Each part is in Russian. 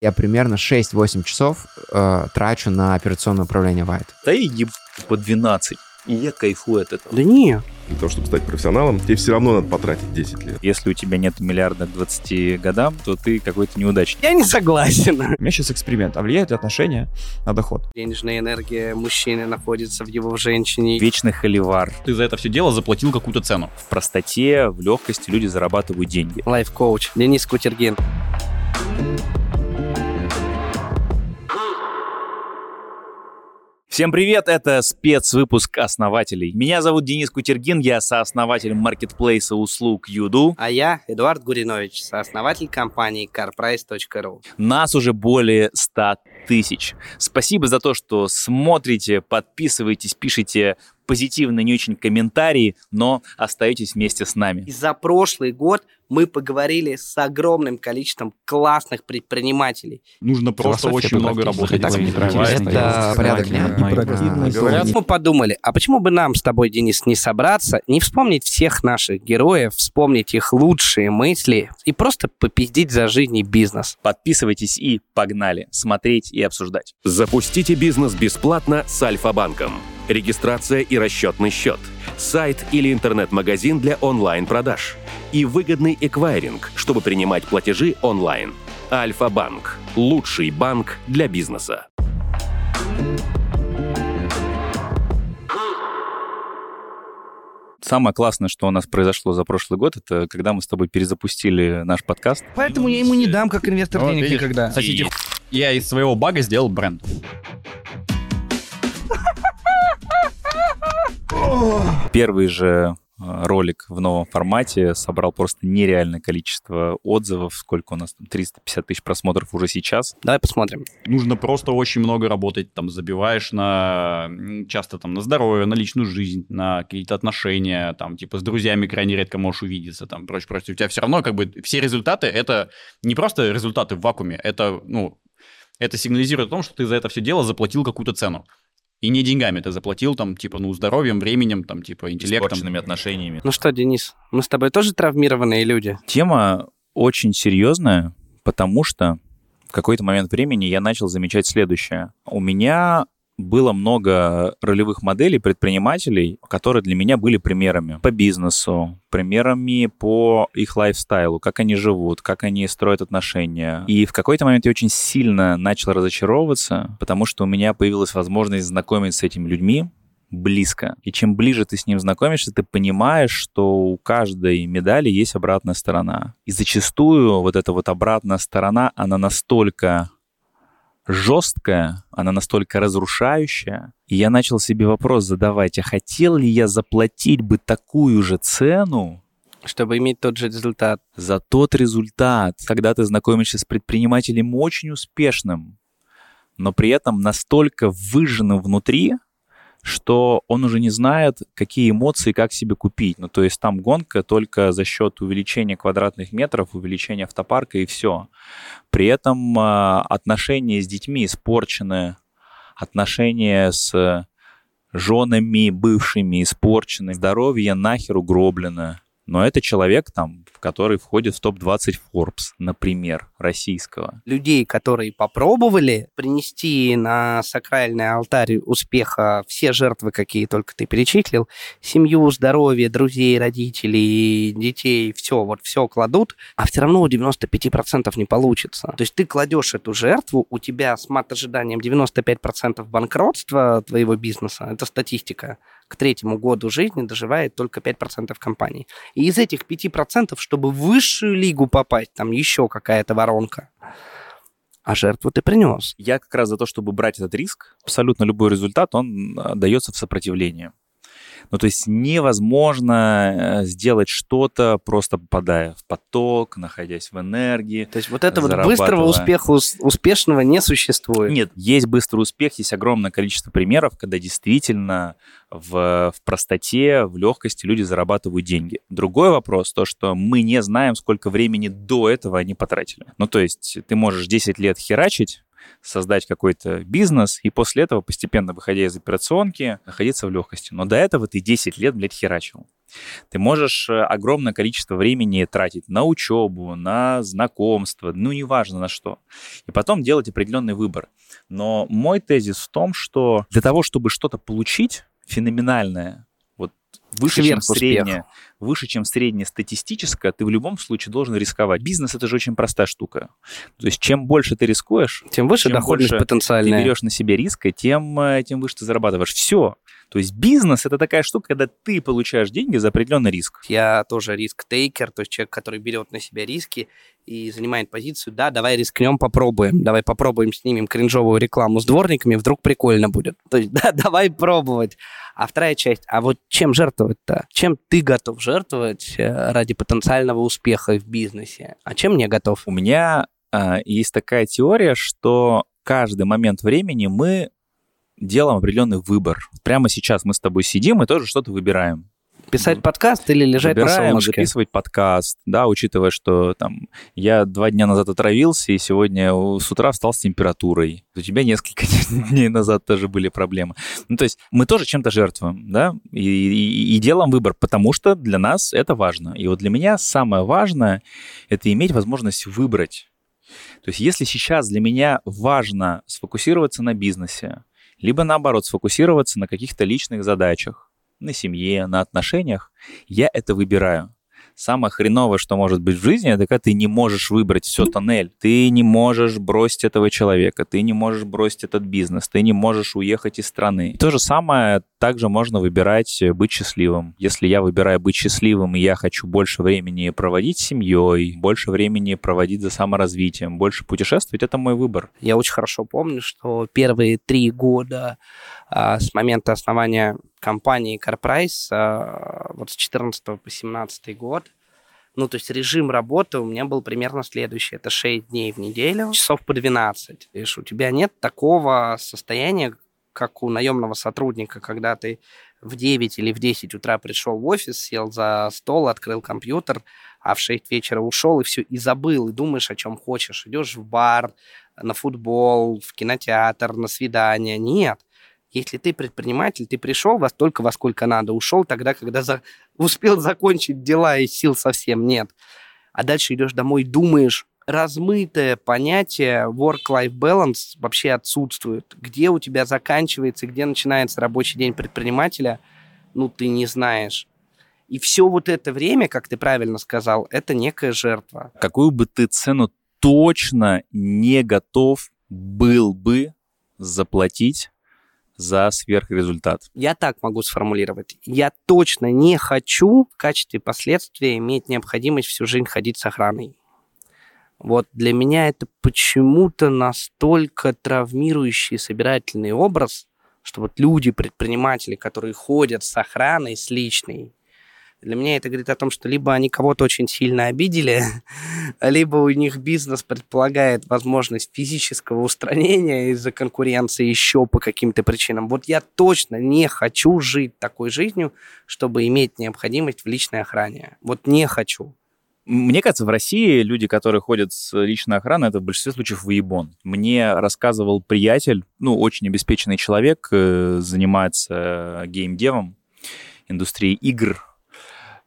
Я примерно 6-8 часов э, трачу на операционное управление White. Да и еб по 12. И я кайфую от этого. Да не. Для того, чтобы стать профессионалом, тебе все равно надо потратить 10 лет. Если у тебя нет миллиарда к 20 годам, то ты какой-то неудачник. Я не согласен. У меня сейчас эксперимент. А влияет ли отношение на доход? Денежная энергия мужчины находится в его женщине. Вечный холивар. Ты за это все дело заплатил какую-то цену. В простоте, в легкости люди зарабатывают деньги. Лайф-коуч. Денис Кутергин. Всем привет, это спецвыпуск основателей. Меня зовут Денис Кутергин, я сооснователь маркетплейса услуг Юду. А я Эдуард Гуринович, сооснователь компании carprice.ru. Нас уже более 100 тысяч. Спасибо за то, что смотрите, подписываетесь, пишите позитивные, не очень комментарии, но остаетесь вместе с нами. И за прошлый год мы поговорили с огромным количеством классных предпринимателей. Нужно просто Философия очень много работать. Так неправильно. Это порядок дня. Мы подумали, а почему бы нам с тобой, Денис, не собраться, не вспомнить всех наших героев, вспомнить их лучшие мысли и просто попиздить за жизнь и бизнес. Подписывайтесь и погнали смотреть и обсуждать. Запустите бизнес бесплатно с Альфа-банком. Регистрация и расчетный счет. Сайт или интернет-магазин для онлайн-продаж. И выгодный эквайринг, чтобы принимать платежи онлайн. Альфа-банк. Лучший банк для бизнеса. Самое классное, что у нас произошло за прошлый год, это когда мы с тобой перезапустили наш подкаст. Поэтому я ему не дам, как инвестор, Вот денег видишь, никогда. Хотите ху- Я из своего бага сделал бренд. Первый же э, ролик в новом формате собрал просто нереальное количество отзывов. Сколько у нас там? 350 тысяч просмотров уже сейчас. Давай посмотрим. Нужно просто очень много работать. Там забиваешь на часто там на здоровье, на личную жизнь, на какие-то отношения. Там типа с друзьями крайне редко можешь увидеться. Там прочее, прочее. У тебя все равно как бы все результаты это не просто результаты в вакууме. Это ну это сигнализирует о том, что ты за это все дело заплатил какую-то цену. И не деньгами ты заплатил, там, типа, ну, здоровьем, временем, там, типа, интеллектом. Испорченными отношениями. Ну что, Денис, мы с тобой тоже травмированные люди? Тема очень серьезная, потому что в какой-то момент времени я начал замечать следующее. У меня было много ролевых моделей предпринимателей, которые для меня были примерами по бизнесу, примерами по их лайфстайлу, как они живут, как они строят отношения. И в какой-то момент я очень сильно начал разочаровываться, потому что у меня появилась возможность знакомиться с этими людьми, близко. И чем ближе ты с ним знакомишься, ты понимаешь, что у каждой медали есть обратная сторона. И зачастую вот эта вот обратная сторона, она настолько жесткая, она настолько разрушающая. И я начал себе вопрос задавать, а хотел ли я заплатить бы такую же цену Чтобы иметь тот же результат. за тот результат, когда ты знакомишься с предпринимателем очень успешным, но при этом настолько выжженным внутри, что он уже не знает, какие эмоции, как себе купить. Ну, то есть там гонка только за счет увеличения квадратных метров, увеличения автопарка и все. При этом а, отношения с детьми испорчены, отношения с женами бывшими испорчены, здоровье нахер угроблено. Но это человек, там, который входит в топ-20 Forbes, например, российского. людей, которые попробовали принести на сакральный алтарь успеха все жертвы, какие только ты перечислил, семью, здоровье, друзей, родителей, детей, все, вот все кладут, а все равно у 95% не получится. То есть ты кладешь эту жертву, у тебя с мат-ожиданием 95% банкротства твоего бизнеса, это статистика, к третьему году жизни доживает только 5% компаний. И из этих 5%, чтобы в высшую лигу попасть, там еще какая-то воронка. А жертву ты принес. Я как раз за то, чтобы брать этот риск. Абсолютно любой результат, он а, дается в сопротивлении. Ну, то есть невозможно э, сделать что-то, просто попадая в поток, находясь в энергии. То есть вот этого вот быстрого успеха ус- успешного не существует. Нет, есть быстрый успех, есть огромное количество примеров, когда действительно в, в простоте, в легкости люди зарабатывают деньги. Другой вопрос, то, что мы не знаем, сколько времени до этого они потратили. Ну, то есть ты можешь 10 лет херачить, создать какой-то бизнес, и после этого, постепенно выходя из операционки, находиться в легкости. Но до этого ты 10 лет, блядь, херачил. Ты можешь э, огромное количество времени тратить на учебу, на знакомство, ну, неважно на что. И потом делать определенный выбор. Но мой тезис в том, что для того, чтобы что-то получить феноменальное, выше, чем среднее, выше, чем среднее статистическое, ты в любом случае должен рисковать. Бизнес — это же очень простая штука. То есть чем больше ты рискуешь, Тем выше Чем доходность больше ты потенциальная. берешь на себе риск, и тем, э, тем выше ты зарабатываешь. Все. То есть бизнес — это такая штука, когда ты получаешь деньги за определенный риск. Я тоже риск-тейкер, то есть человек, который берет на себя риски и занимает позицию, да, давай рискнем, попробуем, давай попробуем, снимем кринжовую рекламу с дворниками, вдруг прикольно будет. То есть, да, давай пробовать. А вторая часть, а вот чем жертвовать-то? Чем ты готов жертвовать э, ради потенциального успеха в бизнесе? А чем не готов? У меня а, есть такая теория, что каждый момент времени мы делаем определенный выбор. Прямо сейчас мы с тобой сидим и тоже что-то выбираем. Писать подкаст или лежать на Выбираем солнышке? записывать подкаст, да, учитывая, что там я два дня назад отравился, и сегодня с утра встал с температурой. У тебя несколько дней назад тоже были проблемы. Ну, то есть мы тоже чем-то жертвуем, да, и, и- и делаем выбор, потому что для нас это важно. И вот для меня самое важное — это иметь возможность выбрать. То есть если сейчас для меня важно сфокусироваться на бизнесе, либо наоборот сфокусироваться на каких-то личных задачах, на семье, на отношениях, я это выбираю. Самое хреновое, что может быть в жизни, это когда ты не можешь выбрать все тоннель. Ты не можешь бросить этого человека, ты не можешь бросить этот бизнес, ты не можешь уехать из страны. То же самое также можно выбирать быть счастливым. Если я выбираю быть счастливым, и я хочу больше времени проводить с семьей, больше времени проводить за саморазвитием, больше путешествовать, это мой выбор. Я очень хорошо помню, что первые три года а, с момента основания компании CarPrice, а, вот с 14 по 17 год, ну, то есть режим работы у меня был примерно следующий. Это 6 дней в неделю, часов по 12. Видишь, у тебя нет такого состояния, как у наемного сотрудника, когда ты в 9 или в 10 утра пришел в офис, сел за стол, открыл компьютер, а в 6 вечера ушел и все, и забыл, и думаешь, о чем хочешь. Идешь в бар, на футбол, в кинотеатр, на свидание. Нет. Если ты предприниматель, ты пришел во столько, во сколько надо, ушел тогда, когда за... успел закончить дела и сил совсем нет. А дальше идешь домой, думаешь, размытое понятие work-life balance вообще отсутствует. Где у тебя заканчивается, где начинается рабочий день предпринимателя, ну, ты не знаешь. И все вот это время, как ты правильно сказал, это некая жертва. Какую бы ты цену точно не готов был бы заплатить за сверхрезультат? Я так могу сформулировать. Я точно не хочу в качестве последствия иметь необходимость всю жизнь ходить с охраной. Вот для меня это почему-то настолько травмирующий собирательный образ, что вот люди, предприниматели, которые ходят с охраной, с личной, для меня это говорит о том, что либо они кого-то очень сильно обидели, либо у них бизнес предполагает возможность физического устранения из-за конкуренции еще по каким-то причинам. Вот я точно не хочу жить такой жизнью, чтобы иметь необходимость в личной охране. Вот не хочу. Мне кажется, в России люди, которые ходят с личной охраной, это в большинстве случаев выебон. Мне рассказывал приятель, ну, очень обеспеченный человек, э, занимается геймдевом, индустрией игр,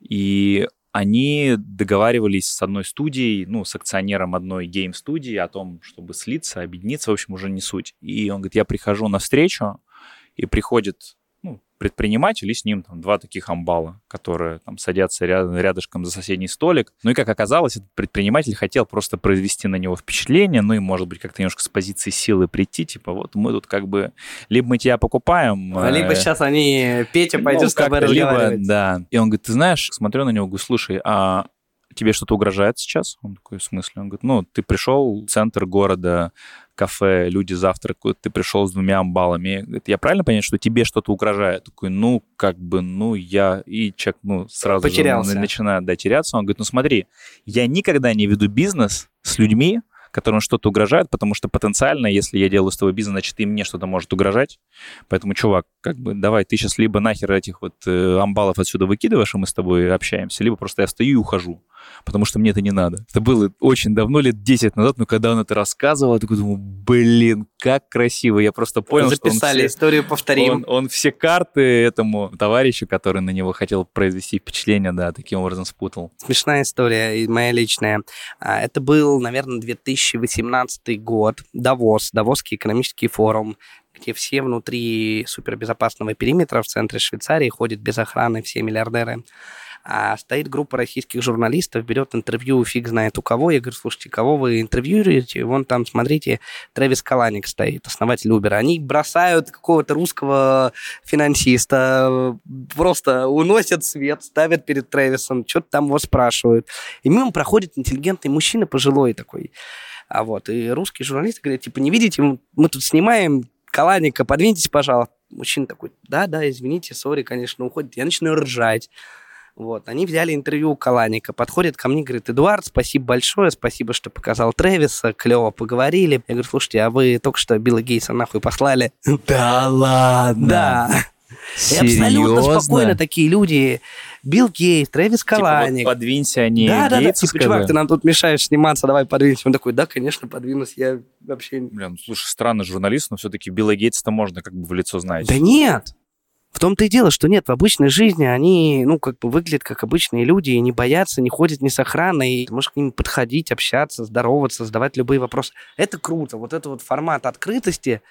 и они договаривались с одной студией, ну, с акционером одной гейм-студии о том, чтобы слиться, объединиться, в общем, уже не суть. И он говорит, я прихожу на встречу, и приходит предприниматель, и с ним там два таких амбала, которые там садятся ря- рядышком за соседний столик. Ну и, как оказалось, этот предприниматель хотел просто произвести на него впечатление, ну и, может быть, как-то немножко с позиции силы прийти, типа, вот мы тут как бы, либо мы тебя покупаем... Либо э, сейчас они, Петя пойдет ну, с тобой либо, да. И он говорит, ты знаешь, смотрю на него, говорю, слушай, а тебе что-то угрожает сейчас? Он такой, в смысле? Он говорит, ну, ты пришел в центр города, кафе, люди завтракают, ты пришел с двумя амбалами. Говорит, я правильно понимаю, что тебе что-то угрожает? Такой, ну, как бы, ну, я... И человек, ну, сразу Потерялся. же начинает, да, теряться. Он говорит, ну, смотри, я никогда не веду бизнес с людьми, которым что-то угрожает, потому что потенциально, если я делаю с тобой бизнес, значит, и мне что-то может угрожать. Поэтому, чувак, как бы давай, ты сейчас либо нахер этих вот э, амбалов отсюда выкидываешь, и мы с тобой общаемся, либо просто я стою и ухожу, потому что мне это не надо. Это было очень давно, лет 10 назад, но когда он это рассказывал, я такой думаю, блин, как красиво. Я просто понял, Записали что он все, историю, повторим. он, он все карты этому товарищу, который на него хотел произвести впечатление, да, таким образом спутал. Смешная история, моя личная. А, Это был, наверное, 2018 год. Давос, Давосский экономический форум, где все внутри супербезопасного периметра в центре Швейцарии ходят без охраны, все миллиардеры. А стоит группа российских журналистов, берет интервью, фиг знает у кого. Я говорю, слушайте, кого вы интервьюируете? Вон там, смотрите, Трэвис Каланик стоит, основатель Uber. Они бросают какого-то русского финансиста, просто уносят свет, ставят перед Трэвисом, что-то там его спрашивают. И мимо проходит интеллигентный мужчина, пожилой такой. А вот, и русские журналисты говорят, типа, не видите, мы тут снимаем Каланика, подвиньтесь, пожалуйста. Мужчина такой, да-да, извините, сори, конечно, уходит. Я начинаю ржать. Вот, они взяли интервью у Каланика, подходит ко мне, говорит, Эдуард, спасибо большое, спасибо, что показал Трэвиса, клево поговорили. Я говорю, слушайте, а вы только что Билла Гейса нахуй послали? Да ладно. Да. И абсолютно спокойно такие люди. Билл Гейтс, Трэвис Типа, вот Каланик. подвинься, они да, да, да, Гейтса типа, чувак, ты нам тут мешаешь сниматься, давай подвинься. Он такой, да, конечно, подвинусь, я вообще... Блин, ну, слушай, странный журналист, но все-таки Билла Гейтса-то можно как бы в лицо знать. Да нет! В том-то и дело, что нет, в обычной жизни они, ну, как бы выглядят как обычные люди, и не боятся, не ходят ни с охраной, ты можешь к ним подходить, общаться, здороваться, задавать любые вопросы. Это круто. Вот это вот формат открытости,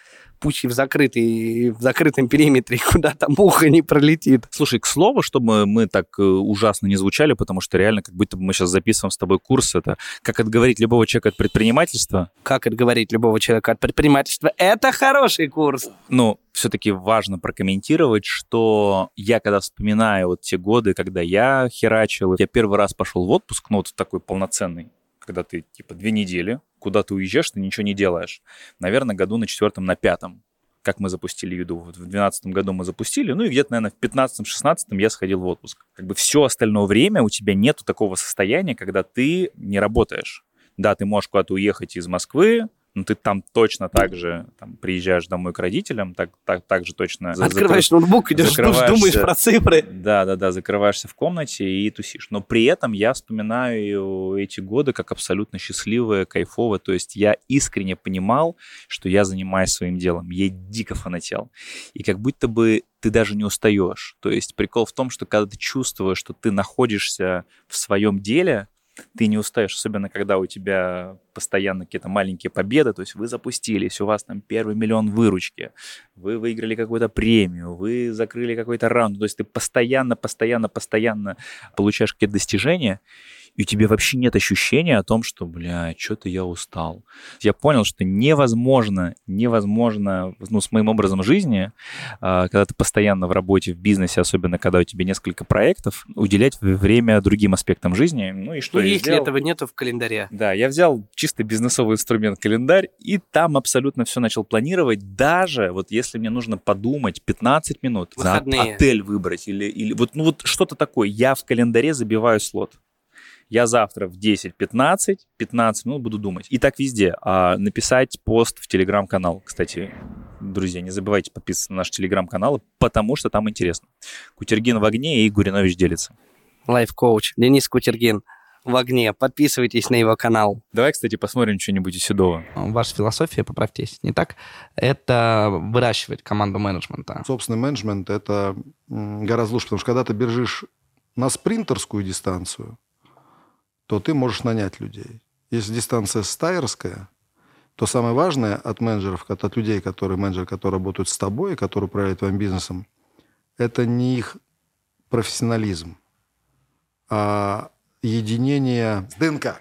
пусть и в, закрытый, в закрытом периметре, куда там муха не пролетит. Слушай, к слову, чтобы мы так э, ужасно не звучали, потому что реально как будто бы мы сейчас записываем с тобой курс, это как отговорить любого человека от предпринимательства, Как отговорить любого человека от предпринимательства? Это хороший курс. ну, все-таки важно прокомментировать, что я когда вспоминаю вот те годы, когда я херачил, я первый раз пошел в отпуск, ну, вот такой полноценный, когда ты, типа, две недели, куда ты уезжаешь, ты ничего не делаешь. Наверное, году на четвертом, на пятом как мы запустили еду. Вот в 2012 году мы запустили, ну и где-то, наверное, в 2015-16 я сходил в отпуск. Как бы все остальное время у тебя нету такого состояния, когда ты не работаешь. Да, ты можешь куда-то уехать из Москвы, но ты там точно так же там, приезжаешь домой к родителям, так, так, так же точно... Открываешь ноутбук, идешь, закрываешься. думаешь про цифры. да, да, да, закрываешься в комнате и тусишь. Но при этом я вспоминаю эти годы как абсолютно счастливые, кайфовые. То есть я искренне понимал, что я занимаюсь своим делом. Я дико фанател. И как будто бы ты даже не устаешь. То есть прикол в том, что когда ты чувствуешь, что ты находишься в своем деле, ты не устаешь, особенно когда у тебя постоянно какие-то маленькие победы, то есть вы запустились, у вас там первый миллион выручки, вы выиграли какую-то премию, вы закрыли какой-то раунд, то есть ты постоянно, постоянно, постоянно получаешь какие-то достижения, и у тебя вообще нет ощущения о том, что, бля, что-то я устал. Я понял, что невозможно, невозможно, ну, с моим образом жизни, а, когда ты постоянно в работе, в бизнесе, особенно когда у тебя несколько проектов, уделять время другим аспектам жизни. Ну и что Ну, если сделал? этого нету в календаре. Да, я взял чисто бизнесовый инструмент календарь, и там абсолютно все начал планировать, даже вот если мне нужно подумать 15 минут, за Выходные. отель выбрать или, или вот, ну вот что-то такое, я в календаре забиваю слот. Я завтра в 10-15, 15 минут буду думать. И так везде. А написать пост в телеграм-канал. Кстати, друзья, не забывайте подписываться на наш телеграм-канал, потому что там интересно. Кутергин в огне и Гуринович делится. Лайф-коуч Денис Кутергин в огне. Подписывайтесь на его канал. Давай, кстати, посмотрим что-нибудь у Седова. Ваша философия, поправьте, если не так, это выращивать команду менеджмента. Собственный менеджмент – это гораздо лучше, потому что когда ты бежишь на спринтерскую дистанцию, то ты можешь нанять людей. Если дистанция стайерская, то самое важное от менеджеров, от от людей, которые менеджеры, которые работают с тобой, которые управляют твоим бизнесом, это не их профессионализм, а единение ДНК.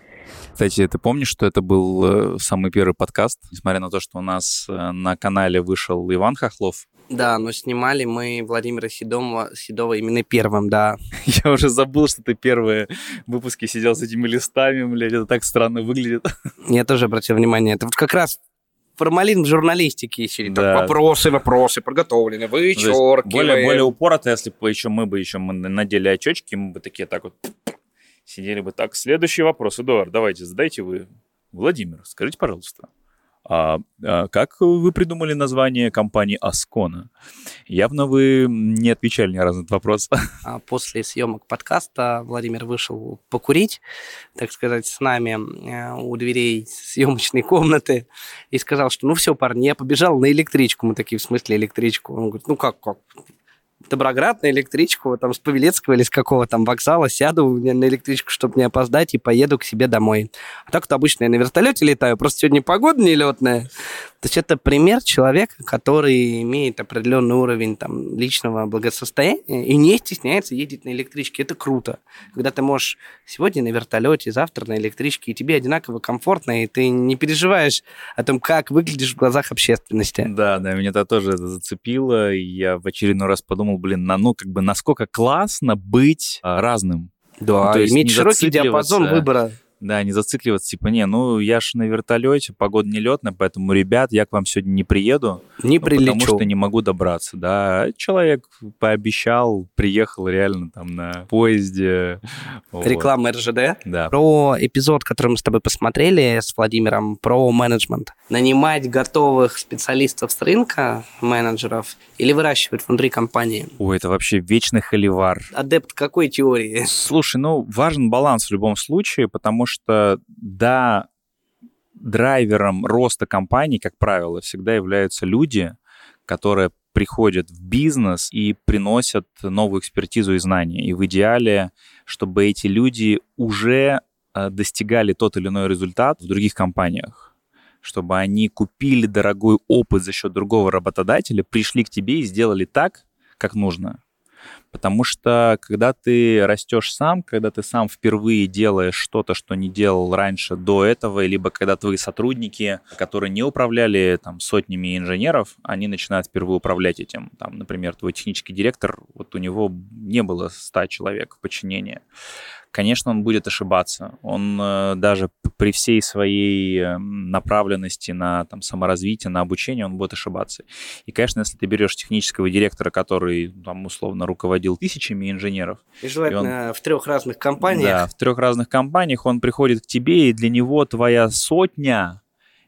Кстати, ты помнишь, что это был э, самый первый подкаст? Несмотря на то, что у нас э, на канале вышел Иван Хохлов. Да, но снимали мы Владимира Седова, Седова именно первым, да. Я уже забыл, что ты первые выпуски сидел с этими листами, блядь, это так странно выглядит. Я тоже обратил внимание. Это вот как раз формализм журналистики сидит. Так, Да. вопросы, вопросы подготовлены, вычеркиваем. Более, более упорото, если бы еще мы бы еще мы надели очечки, мы бы такие так вот сидели бы так. Следующий вопрос, Эдуард, давайте, задайте вы. Владимир, скажите, пожалуйста, а, а как вы придумали название компании Аскона? Явно вы не отвечали ни разу на этот вопрос. А после съемок подкаста Владимир вышел покурить, так сказать, с нами э, у дверей съемочной комнаты и сказал, что ну все, парни, я побежал на электричку. Мы такие, в смысле электричку? Он говорит, ну как, как? Доброград на электричку, там, с Павелецкого или с какого там вокзала, сяду на электричку, чтобы не опоздать, и поеду к себе домой. А так-то обычно я на вертолете летаю, просто сегодня погода нелетная. То есть это пример человека, который имеет определенный уровень там, личного благосостояния и не стесняется ездить на электричке. Это круто. Когда ты можешь сегодня на вертолете, завтра на электричке, и тебе одинаково комфортно, и ты не переживаешь о том, как выглядишь в глазах общественности. Да, да, меня это тоже зацепило. И я в очередной раз подумал, блин, на, ну, как бы, насколько классно быть а, разным. Да, Ну, иметь широкий диапазон выбора. Да, не зацикливаться, типа, не, ну, я ж на вертолете, погода нелетная, поэтому, ребят, я к вам сегодня не приеду, Не ну, потому прилечу. что не могу добраться, да. Человек пообещал, приехал реально там на поезде. Вот. Реклама РЖД. Да. Про эпизод, который мы с тобой посмотрели с Владимиром, про менеджмент. Нанимать готовых специалистов с рынка, менеджеров, или выращивать внутри компании? Ой, это вообще вечный холивар. Адепт какой теории? Слушай, ну, важен баланс в любом случае, потому что, да, драйвером роста компании, как правило, всегда являются люди, которые приходят в бизнес и приносят новую экспертизу и знания. И в идеале, чтобы эти люди уже э, достигали тот или иной результат в других компаниях, чтобы они купили дорогой опыт за счет другого работодателя, пришли к тебе и сделали так, как нужно. Потому что когда ты растешь сам, когда ты сам впервые делаешь что-то, что не делал раньше до этого, либо когда твои сотрудники, которые не управляли там сотнями инженеров, они начинают впервые управлять этим. Там, например, твой технический директор, вот у него не было 100 человек в подчинении. Конечно, он будет ошибаться. Он э, даже при всей своей э, направленности на там, саморазвитие, на обучение, он будет ошибаться. И, конечно, если ты берешь технического директора, который там условно руководил тысячами инженеров, И желательно в трех разных да, компаниях. в трех разных компаниях, он приходит к тебе, и для него твоя сотня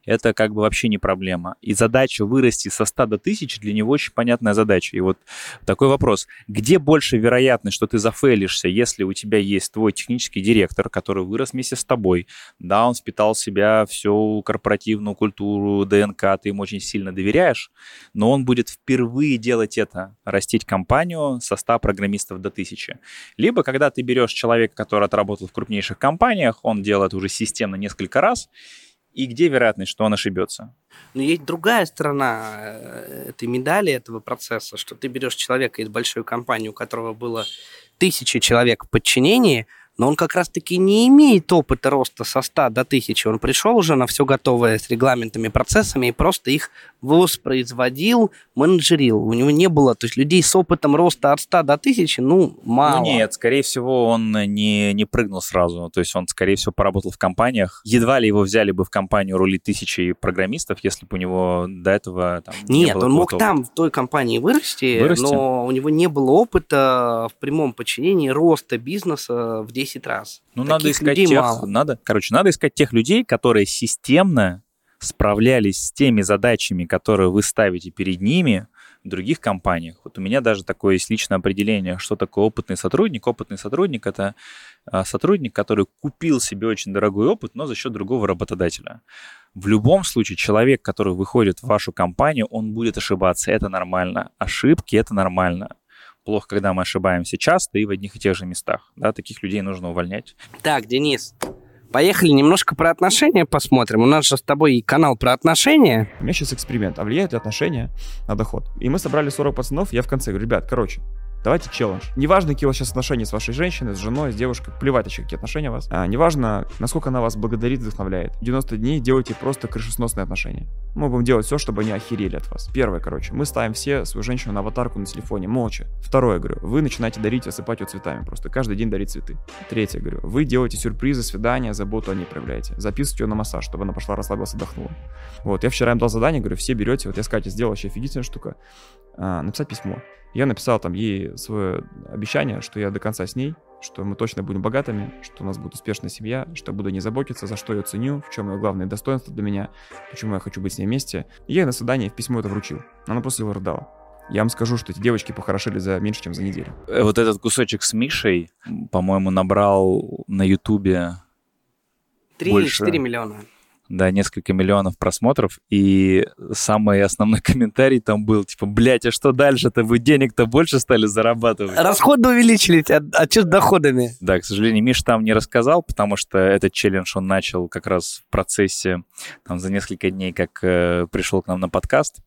это как бы вообще не проблема. И задача вырасти со 100 до 1000 для него очень понятная задача. И вот такой вопрос. Где больше вероятность, что ты зафейлишься, если у тебя есть твой технический директор, который вырос вместе с тобой, да, он впитал в себя всю корпоративную культуру, ДНК, ты ему очень сильно доверяешь, но он будет впервые делать это, растить компанию со 100 программистов до 1000. Либо когда ты берешь человека, который отработал в крупнейших компаниях, он делает уже системно несколько раз, и где вероятность, что он ошибется? Но есть другая сторона э, этой медали, этого процесса, что ты берешь человека из большой компании, у которого было тысячи человек в подчинении, но он как раз-таки не имеет опыта роста со 100 до 1000. Он пришел уже на все готовое с регламентами, процессами и просто их воспроизводил, менеджерил. У него не было, то есть людей с опытом роста от 100 до 1000, ну, мало. Ну нет, скорее всего, он не, не прыгнул сразу. То есть он, скорее всего, поработал в компаниях. Едва ли его взяли бы в компанию рулить тысячи программистов, если бы у него до этого там, не Нет, было он мог какого-то там, в той компании вырасти, Вырасти? но у него не было опыта в прямом подчинении роста бизнеса в 10 раз. Ну, Таких надо искать тех, мало. надо, короче, надо искать тех людей, которые системно справлялись с теми задачами, которые вы ставите перед ними в других компаниях. Вот у меня даже такое есть личное определение, что такое опытный сотрудник. Опытный сотрудник — это а, сотрудник, который купил себе очень дорогой опыт, но за счет другого работодателя. В любом случае, человек, который выходит в вашу компанию, он будет ошибаться. Это нормально. Ошибки — это нормально. Плохо, когда мы ошибаемся часто и в одних и тех же местах. Да, таких людей нужно увольнять. Так, Денис, поехали немножко про отношения посмотрим. У нас же с тобой и канал про отношения. У меня сейчас эксперимент. А влияет ли отношения на доход? И мы собрали 40 пацанов, я в конце говорю, ребят, короче, давайте челлендж. Неважно, какие у вас сейчас отношения с вашей женщиной, с женой, с девушкой, плевать вообще, какие отношения у вас. А, неважно, насколько она вас благодарит, вдохновляет. 90 дней делайте просто крышесносные отношения. Мы будем делать все, чтобы они охерели от вас. Первое, короче, мы ставим все свою женщину на аватарку на телефоне, молча. Второе, говорю, вы начинаете дарить, осыпать ее цветами, просто каждый день дарить цветы. Третье, говорю, вы делаете сюрпризы, свидания, заботу о ней проявляете. Записывайте ее на массаж, чтобы она пошла, расслабилась, отдохнула. Вот, я вчера им дал задание, говорю, все берете, вот я Катей сделал вообще офигительная штука, а, написать письмо. Я написал там ей свое обещание, что я до конца с ней, что мы точно будем богатыми, что у нас будет успешная семья, что я буду не заботиться, за что я ценю, в чем ее главное достоинство для меня, почему я хочу быть с ней вместе. И я ей на свидание в письмо это вручил. Она просто его рыдала. Я вам скажу, что эти девочки похорошели за меньше, чем за неделю. Э, Вот этот кусочек с Мишей, по-моему, набрал на Ютубе 3 или Больше. 4 миллиона. Да, несколько миллионов просмотров, и самый основной комментарий там был, типа, блядь, а что дальше-то? Вы денег-то больше стали зарабатывать? Расходы увеличились, а, а что с доходами? Да, к сожалению, Миш там не рассказал, потому что этот челлендж он начал как раз в процессе, там, за несколько дней, как э, пришел к нам на подкаст.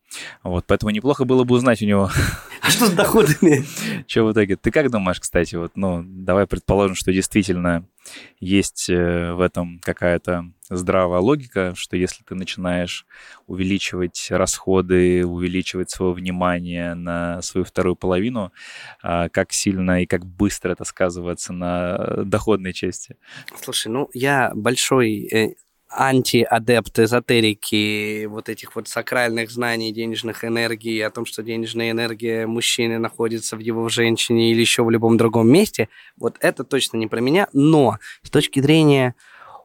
Вот, поэтому неплохо было бы узнать у него, А что с доходами? что в итоге. Ты как думаешь, кстати, вот, ну, давай предположим, что действительно есть э, в этом какая-то здравая логика, что если ты начинаешь увеличивать расходы, увеличивать свое внимание на свою вторую половину, а, как сильно и как быстро это сказывается на доходной части? Слушай, ну я большой э, антиадепт эзотерики, вот этих вот сакральных знаний, денежных энергий, о том, что денежная энергия мужчины находится в его в женщине или еще в любом другом месте, вот это точно не про меня, но с точки зрения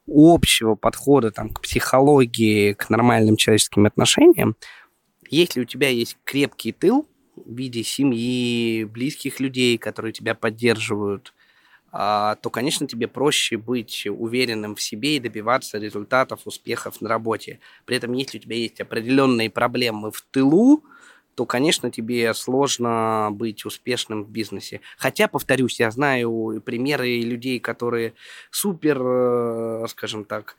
общего подхода там, к психологии, к нормальным человеческим отношениям, если у тебя есть крепкий тыл в виде семьи, близких людей, которые тебя поддерживают, то, конечно, тебе проще быть уверенным в себе и добиваться результатов, успехов на работе. При этом, если у тебя есть определенные проблемы в тылу, то, конечно, тебе сложно быть успешным в бизнесе. Хотя, повторюсь, я знаю примеры людей, которые супер, э, скажем так,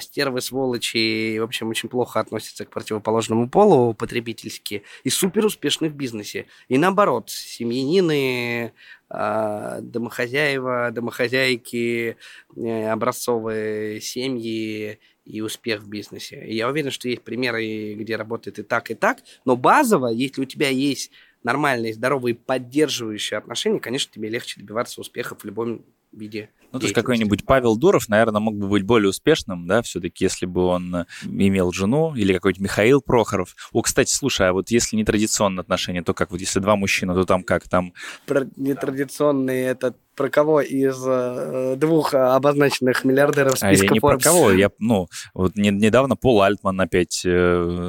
стервы, сволочи, в общем, очень плохо относятся к противоположному полу потребительски, и супер успешны в бизнесе. И наоборот, семьянины, э, домохозяева, домохозяйки, э, образцовые семьи и успех в бизнесе. И я уверен, что есть примеры, где работает и так, и так, но базово, если у тебя есть нормальные, здоровые, поддерживающие отношения, конечно, тебе легче добиваться успехов в любом виде. Ну, то есть какой-нибудь Павел Дуров, наверное, мог бы быть более успешным, да, все-таки, если бы он э, имел жену, или какой-нибудь Михаил Прохоров. О, кстати, слушай, а вот если нетрадиционные отношения, то как вот если два мужчины, то там как там? Про нетрадиционные это про кого из э, двух обозначенных миллиардеров А я списка не про Forbes? кого, я, ну, вот не- недавно Пол Альтман опять э,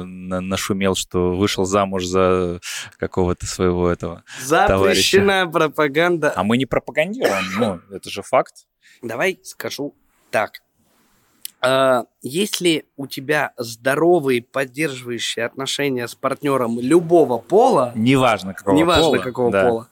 на- нашумел, что вышел замуж за какого-то своего этого. Запрещена пропаганда. А мы не пропагандируем, ну, это же факт. Давай скажу так. А, Если у тебя здоровые поддерживающие отношения с партнером любого пола, Неважно какого неважно пола, какого да. пола,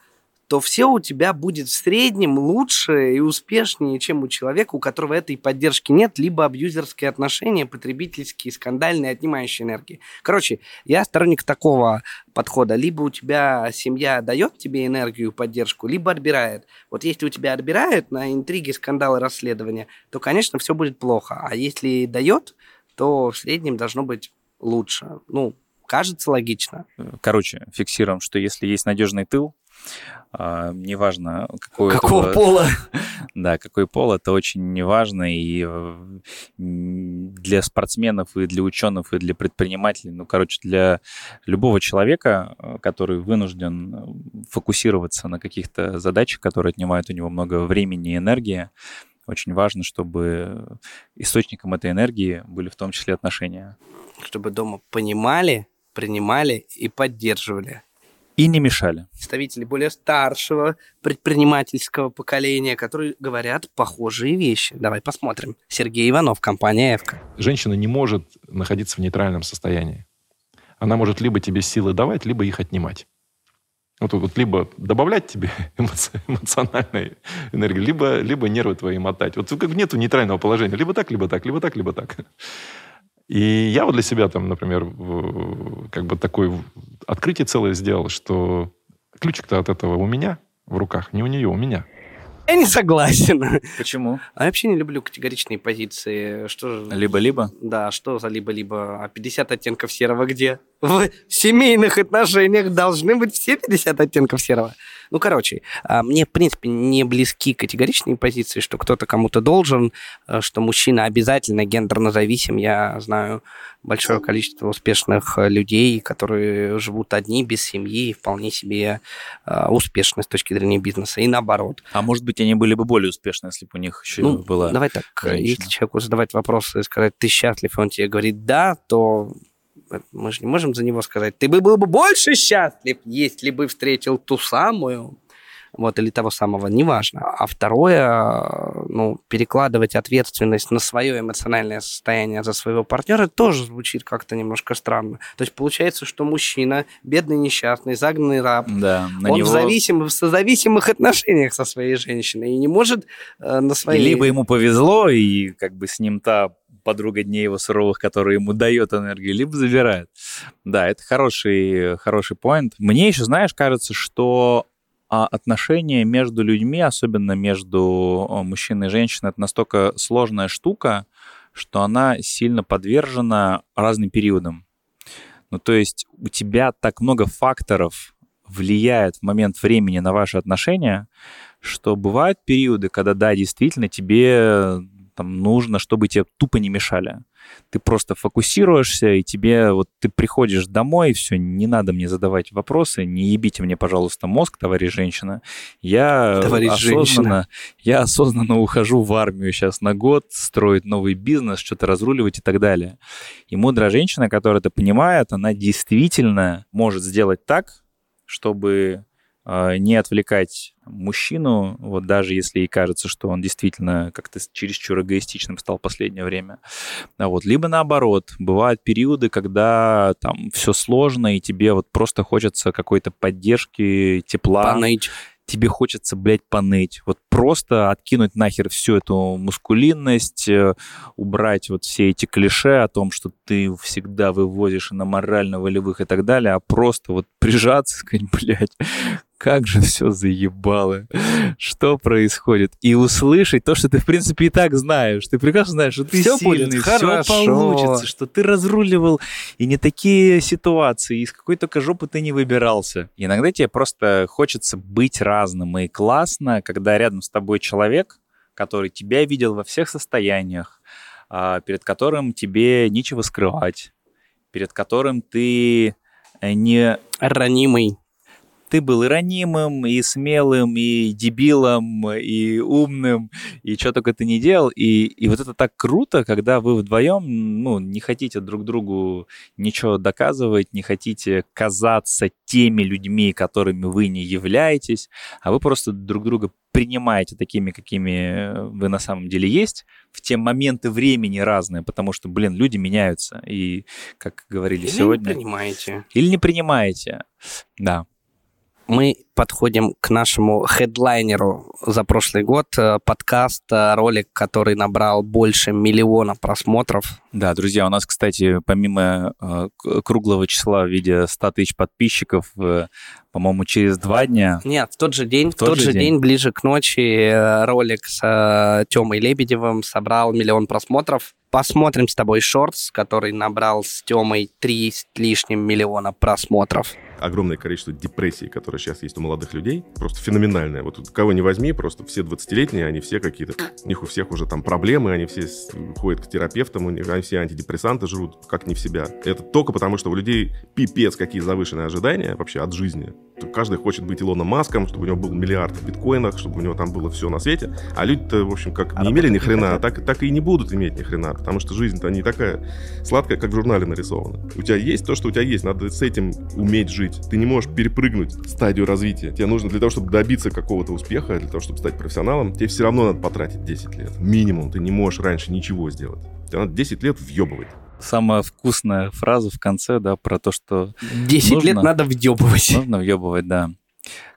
то все у тебя будет в среднем лучше и успешнее, чем у человека, у которого этой поддержки нет, либо абьюзерские отношения, потребительские, скандальные, отнимающие энергии. Короче, я сторонник такого подхода. Либо у тебя семья дает тебе энергию, поддержку, либо отбирает. Вот если у тебя отбирает на интриги, скандалы, расследования, то, конечно, все будет плохо. А если дает, то в среднем должно быть лучше. Ну, кажется логично. Короче, фиксируем, что если есть надежный тыл, а, неважно, какой Какого этого- пола? Да, какой пол, это очень неважно. И э, для спортсменов, и для ученых, и для предпринимателей, ну, короче, для любого человека, э, который вынужден э, фокусироваться на каких-то задачах, которые отнимают у него много времени и энергии, очень важно, чтобы источником этой энергии были в том числе отношения. Чтобы дома понимали, принимали и поддерживали. И не мешали. Представители более старшего предпринимательского поколения, которые говорят похожие вещи. Давай посмотрим. Сергей Иванов, компания «Эвка». Женщина не может находиться в нейтральном состоянии. Она может либо тебе силы давать, либо их отнимать. Вот, вот либо добавлять тебе эмоци- эмоциональной энергии, либо, либо нервы твои мотать. Вот как нету нейтрального положения. Либо так, либо так, либо так, либо так. И я вот для себя там, например, как бы такое открытие целое сделал, что ключик-то от этого у меня в руках, не у нее, у меня. Я не согласен. Почему? А я вообще не люблю категоричные позиции. Что же... Либо-либо. Да, что за либо-либо? А 50 оттенков серого где? В семейных отношениях должны быть все 50 оттенков серого. Ну, короче, а, мне, в принципе, не близки категоричные позиции, что кто-то кому-то должен, э, что мужчина обязательно гендерно зависим. Я знаю большое количество успешных э, людей, которые живут одни, без семьи, и вполне себе э, успешны с точки зрения бизнеса, и наоборот. А может быть, они были бы более успешны, если бы у них еще Ну, была... давай так, женщина. если человеку задавать вопросы и сказать, ты счастлив, и он тебе говорит «да», то мы же не можем за него сказать, ты бы был бы больше счастлив, если бы встретил ту самую, вот, или того самого, неважно. А второе, ну, перекладывать ответственность на свое эмоциональное состояние за своего партнера тоже звучит как-то немножко странно. То есть получается, что мужчина, бедный, несчастный, загнанный раб, Да, он него... в, зависим, в созависимых отношениях со своей женщиной и не может э, на И своей... Либо ему повезло, и как бы с ним та подруга дней его суровых, которая ему дает энергию, либо забирает. Да, это хороший, хороший поинт. Мне еще, знаешь, кажется, что а, отношения между людьми, особенно между а, мужчиной и женщиной, это настолько сложная штука, что она сильно подвержена разным периодам. Ну, то есть у тебя так много факторов влияет в момент времени на ваши отношения, что бывают периоды, когда, да, действительно, тебе там нужно, чтобы тебе тупо не мешали. Ты просто фокусируешься, и тебе вот ты приходишь домой, и все, не надо мне задавать вопросы, не ебите мне, пожалуйста, мозг, товарищ женщина. Я Товарищ осознанно, женщина. я осознанно ухожу в армию сейчас на год, строить новый бизнес, что-то разруливать и так далее. И мудрая женщина, которая это понимает, она действительно может сделать так, чтобы не отвлекать мужчину, вот даже если ей кажется, что он действительно как-то чересчур эгоистичным стал в последнее время. А вот, либо наоборот, бывают периоды, когда там все сложно, и тебе вот просто хочется какой-то поддержки, тепла Поныть. тебе хочется, блядь, поныть. Вот просто откинуть нахер всю эту мускулинность, э, убрать вот все эти клише о том, что ты всегда вывозишь на морально-волевых и так далее, а просто вот прижаться сказать, блядь, как же все заебало, что происходит, и услышать то, что ты, в принципе, и так знаешь. Ты прекрасно знаешь, что ты Всё сильный, будет все хорошо. получится, что ты разруливал и не такие ситуации, из какой только жопы ты не выбирался. Иногда тебе просто хочется быть разным, и классно, когда рядом с тобой человек, который тебя видел во всех состояниях, а, перед которым тебе нечего скрывать, перед которым ты э, не Ранимый. Ты был и ранимым, и смелым, и дебилом, и умным, и что только ты не делал. И, и вот это так круто, когда вы вдвоем ну, не хотите друг другу ничего доказывать, не хотите казаться теми людьми, которыми вы не являетесь, а вы просто друг друга принимаете такими, какими вы на самом деле есть, в те моменты времени разные, потому что, блин, люди меняются. И, как говорили Или сегодня... не принимаете. Или не принимаете. Да. Мы подходим к нашему хедлайнеру за прошлый год. Э, Подкаст, э, ролик, который набрал больше миллиона просмотров. Да, друзья, у нас, кстати, помимо э, круглого числа в виде 100 тысяч подписчиков, по-моему, через два дня... Нет, в тот же день, в тот тот, же же день. день. ближе к ночи, ролик с Тёмой Лебедевым собрал миллион просмотров. Посмотрим с тобой шортс, который набрал с Тёмой три с лишним миллиона просмотров. огромное количество депрессий, которые сейчас есть у молодых людей, просто феноменальное. Вот кого не возьми, просто все 20-летние, они все какие-то... У них у всех уже там проблемы, они все ходят к терапевтам, у них, они все антидепрессанты жрут, как не в себя. Это только потому, что у людей пипец какие завышенные ожидания вообще от жизни. Каждый хочет быть Илоном Маском, чтобы у него был миллиард в биткоинах, чтобы у него там было все на свете. А люди-то, в общем, как не имели ни хрена, так, так и не будут иметь ни хрена, потому что жизнь-то не такая сладкая, как в журнале нарисована. У тебя есть то, что у тебя есть, надо с этим уметь жить. Ты не можешь перепрыгнуть стадию развития. Тебе нужно для того, чтобы добиться какого-то успеха, для того, чтобы стать профессионалом, тебе все равно надо потратить 10 лет. Минимум. Ты не можешь раньше ничего сделать. Тебе надо 10 лет въебывать. Самая вкусная фраза в конце, да, про то, что 10 лет Нужно. надо въебывать. нужно въебывать, да.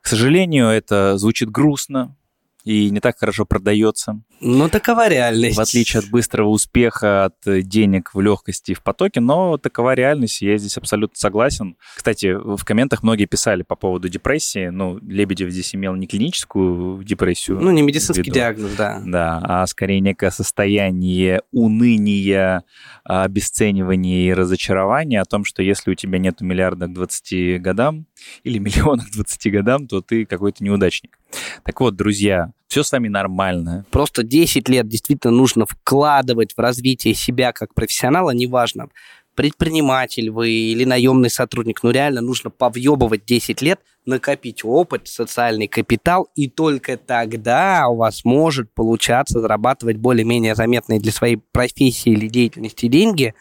К сожалению, это звучит грустно. И не так хорошо продается. Ну, такова реальность. В отличие от быстрого успеха, от денег в легкости и в потоке, но такова реальность, я здесь абсолютно согласен. Кстати, в комментах многие писали по поводу депрессии. Ну, Лебедев здесь имел не клиническую депрессию. Ну, не медицинский диагноз, да. Да, а скорее некое состояние уныния, обесценивания и разочарования о том, что если у тебя нет миллиарда к 20 годам или миллиона к 20 годам, то ты какой-то неудачник. Так вот, друзья, все с вами нормально. Просто 10 лет действительно нужно вкладывать в развитие себя как профессионала, неважно, предприниматель вы или наемный сотрудник, ну реально нужно повъебывать 10 лет, накопить опыт, социальный капитал, и только тогда у вас может получаться зарабатывать более-менее заметные для своей профессии или деятельности деньги.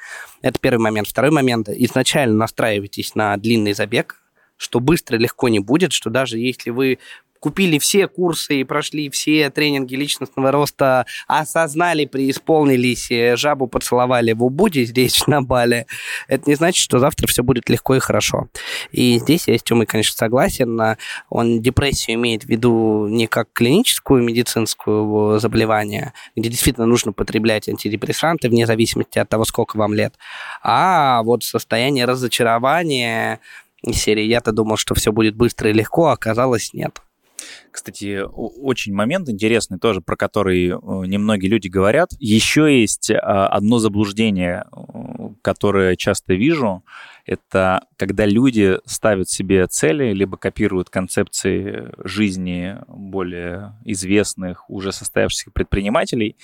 Это первый момент. Второй момент. Изначально настраивайтесь на длинный забег, что быстро легко не будет, что даже если вы купили все курсы и прошли все тренинги личностного роста, осознали, преисполнились, жабу поцеловали в Убуде здесь, на Бале, это не значит, что завтра все будет легко и хорошо. И здесь я с Тёмой, конечно, согласен. Он депрессию имеет в виду не как клиническую медицинскую заболевание, где действительно нужно потреблять антидепрессанты вне зависимости от того, сколько вам лет, а вот состояние разочарования, из серии «Я-то думал, что все будет быстро и легко, а оказалось нет». Кстати, очень момент интересный тоже, про который э, немногие люди говорят. Еще есть а, одно заблуждение, э, которое часто вижу. Это когда люди ставят себе цели, либо копируют концепции жизни более известных, уже состоявшихся предпринимателей,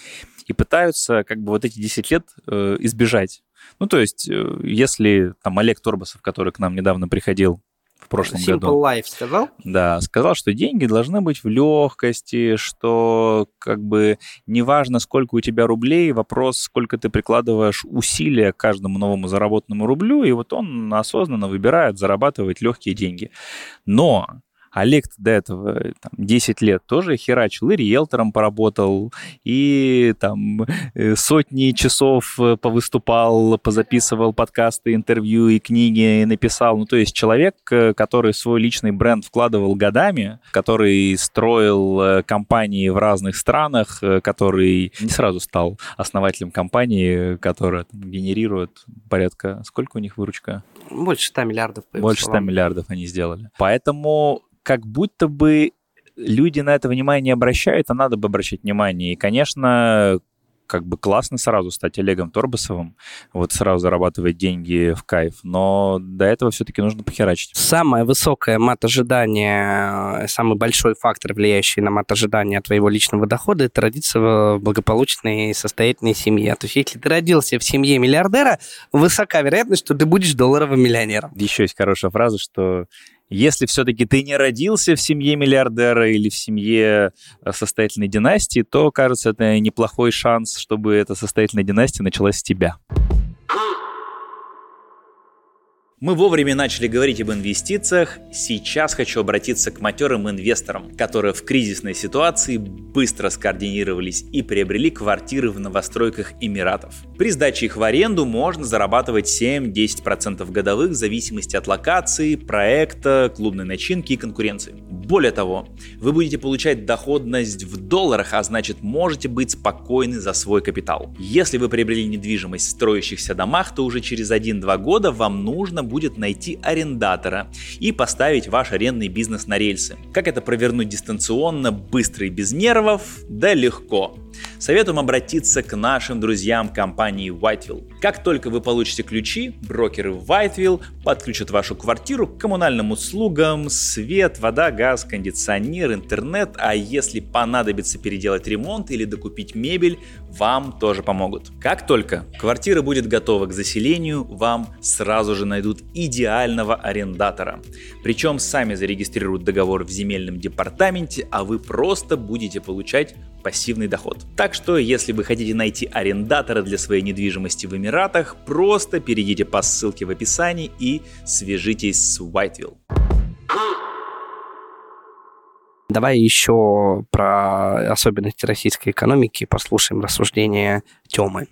и пытаются как бы вот эти 10 лет э, избежать. Ну, то есть, если там Олег Торбасов, который к нам недавно приходил, в прошлом Simple году. Life сказал? Да, сказал, что деньги должны быть в легкости, что как бы неважно, сколько у тебя рублей, вопрос, сколько ты прикладываешь усилия к каждому новому заработанному рублю, и вот он осознанно выбирает зарабатывать легкие деньги. Но Олег до этого там, 10 лет тоже херачил, и риэлтором поработал, и там э, сотни часов э, повыступал, позаписывал подкасты, интервью и книги написал. Ну, то есть человек, э, который свой личный бренд вкладывал годами, который строил компании в разных странах, который не сразу стал основателем компании, которая там, генерирует порядка... Сколько у них выручка? Больше 100 миллиардов. Больше 100 миллиардов они сделали. Поэтому как будто бы люди на это внимание не обращают, а надо бы обращать внимание. И, конечно, как бы классно сразу стать Олегом Торбасовым, вот сразу зарабатывать деньги в кайф, но до этого все-таки нужно похерачить. Самое высокое мат-ожидание, самый большой фактор, влияющий на мат-ожидание твоего личного дохода, это родиться в благополучной и состоятельной семье. То есть если ты родился в семье миллиардера, высока вероятность, что ты будешь долларовым миллионером. Еще есть хорошая фраза, что если все-таки ты не родился в семье миллиардера или в семье э, состоятельной династии, то, кажется, это неплохой шанс, чтобы эта состоятельная династия началась с тебя. Мы вовремя начали говорить об инвестициях. Сейчас хочу обратиться к матерым инвесторам, которые в кризисной ситуации быстро скоординировались и приобрели квартиры в новостройках Эмиратов. При сдаче их в аренду можно зарабатывать 7-10% годовых в зависимости от локации, проекта, клубной начинки и конкуренции. Более того, вы будете получать доходность в долларах, а значит можете быть спокойны за свой капитал. Если вы приобрели недвижимость в строящихся домах, то уже через 1-2 года вам нужно будет найти арендатора и поставить ваш арендный бизнес на рельсы. Как это провернуть дистанционно, быстро и без нервов? Да легко. Советуем обратиться к нашим друзьям компании Whiteville. Как только вы получите ключи, брокеры Whiteville подключат вашу квартиру к коммунальным услугам, свет, вода, газ, кондиционер, интернет, а если понадобится переделать ремонт или докупить мебель, вам тоже помогут. Как только квартира будет готова к заселению, вам сразу же найдут идеального арендатора. Причем сами зарегистрируют договор в земельном департаменте, а вы просто будете получать пассивный доход. Так что, если вы хотите найти арендатора для своей недвижимости в Эмиратах, просто перейдите по ссылке в описании и свяжитесь с Whiteville. Давай еще про особенности российской экономики послушаем рассуждения Темы.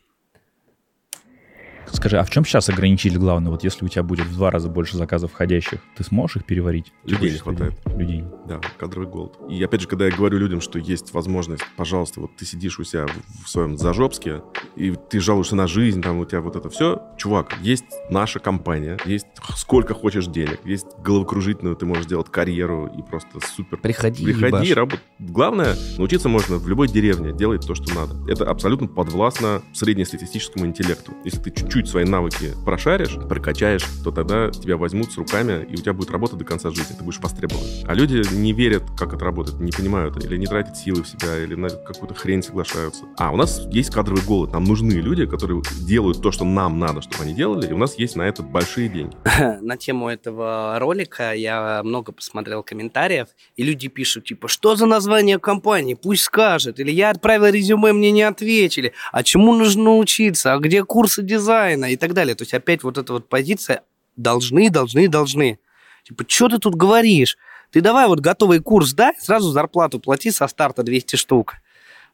Скажи, а в чем сейчас ограничитель главный? Вот если у тебя будет в два раза больше заказов входящих, ты сможешь их переварить? Людей не хватает. Людей. Да, кадровый голод. И опять же, когда я говорю людям, что есть возможность, пожалуйста, вот ты сидишь у себя в своем зажопске, и ты жалуешься на жизнь, там у тебя вот это все, чувак, есть наша компания, есть сколько хочешь денег, есть головокружительную, ты можешь делать карьеру и просто супер. Приходи, Приходи, работай. Главное, научиться можно в любой деревне делать то, что надо. Это абсолютно подвластно среднестатистическому интеллекту. Если ты чуть-чуть свои навыки прошаришь, прокачаешь, то тогда тебя возьмут с руками, и у тебя будет работа до конца жизни, ты будешь востребован. А люди не верят, как это работает, не понимают, или не тратят силы в себя, или на какую-то хрень соглашаются. А у нас есть кадровый голод, нам нужны люди, которые делают то, что нам надо, чтобы они делали, и у нас есть на это большие деньги. на тему этого ролика я много посмотрел комментариев, и люди пишут, типа, что за название компании, пусть скажет, или я отправил резюме, мне не ответили, а чему нужно учиться, а где курсы дизайна и так далее. То есть опять вот эта вот позиция должны, должны, должны. Типа, что ты тут говоришь? Ты давай вот готовый курс дай, сразу зарплату плати со старта 200 штук.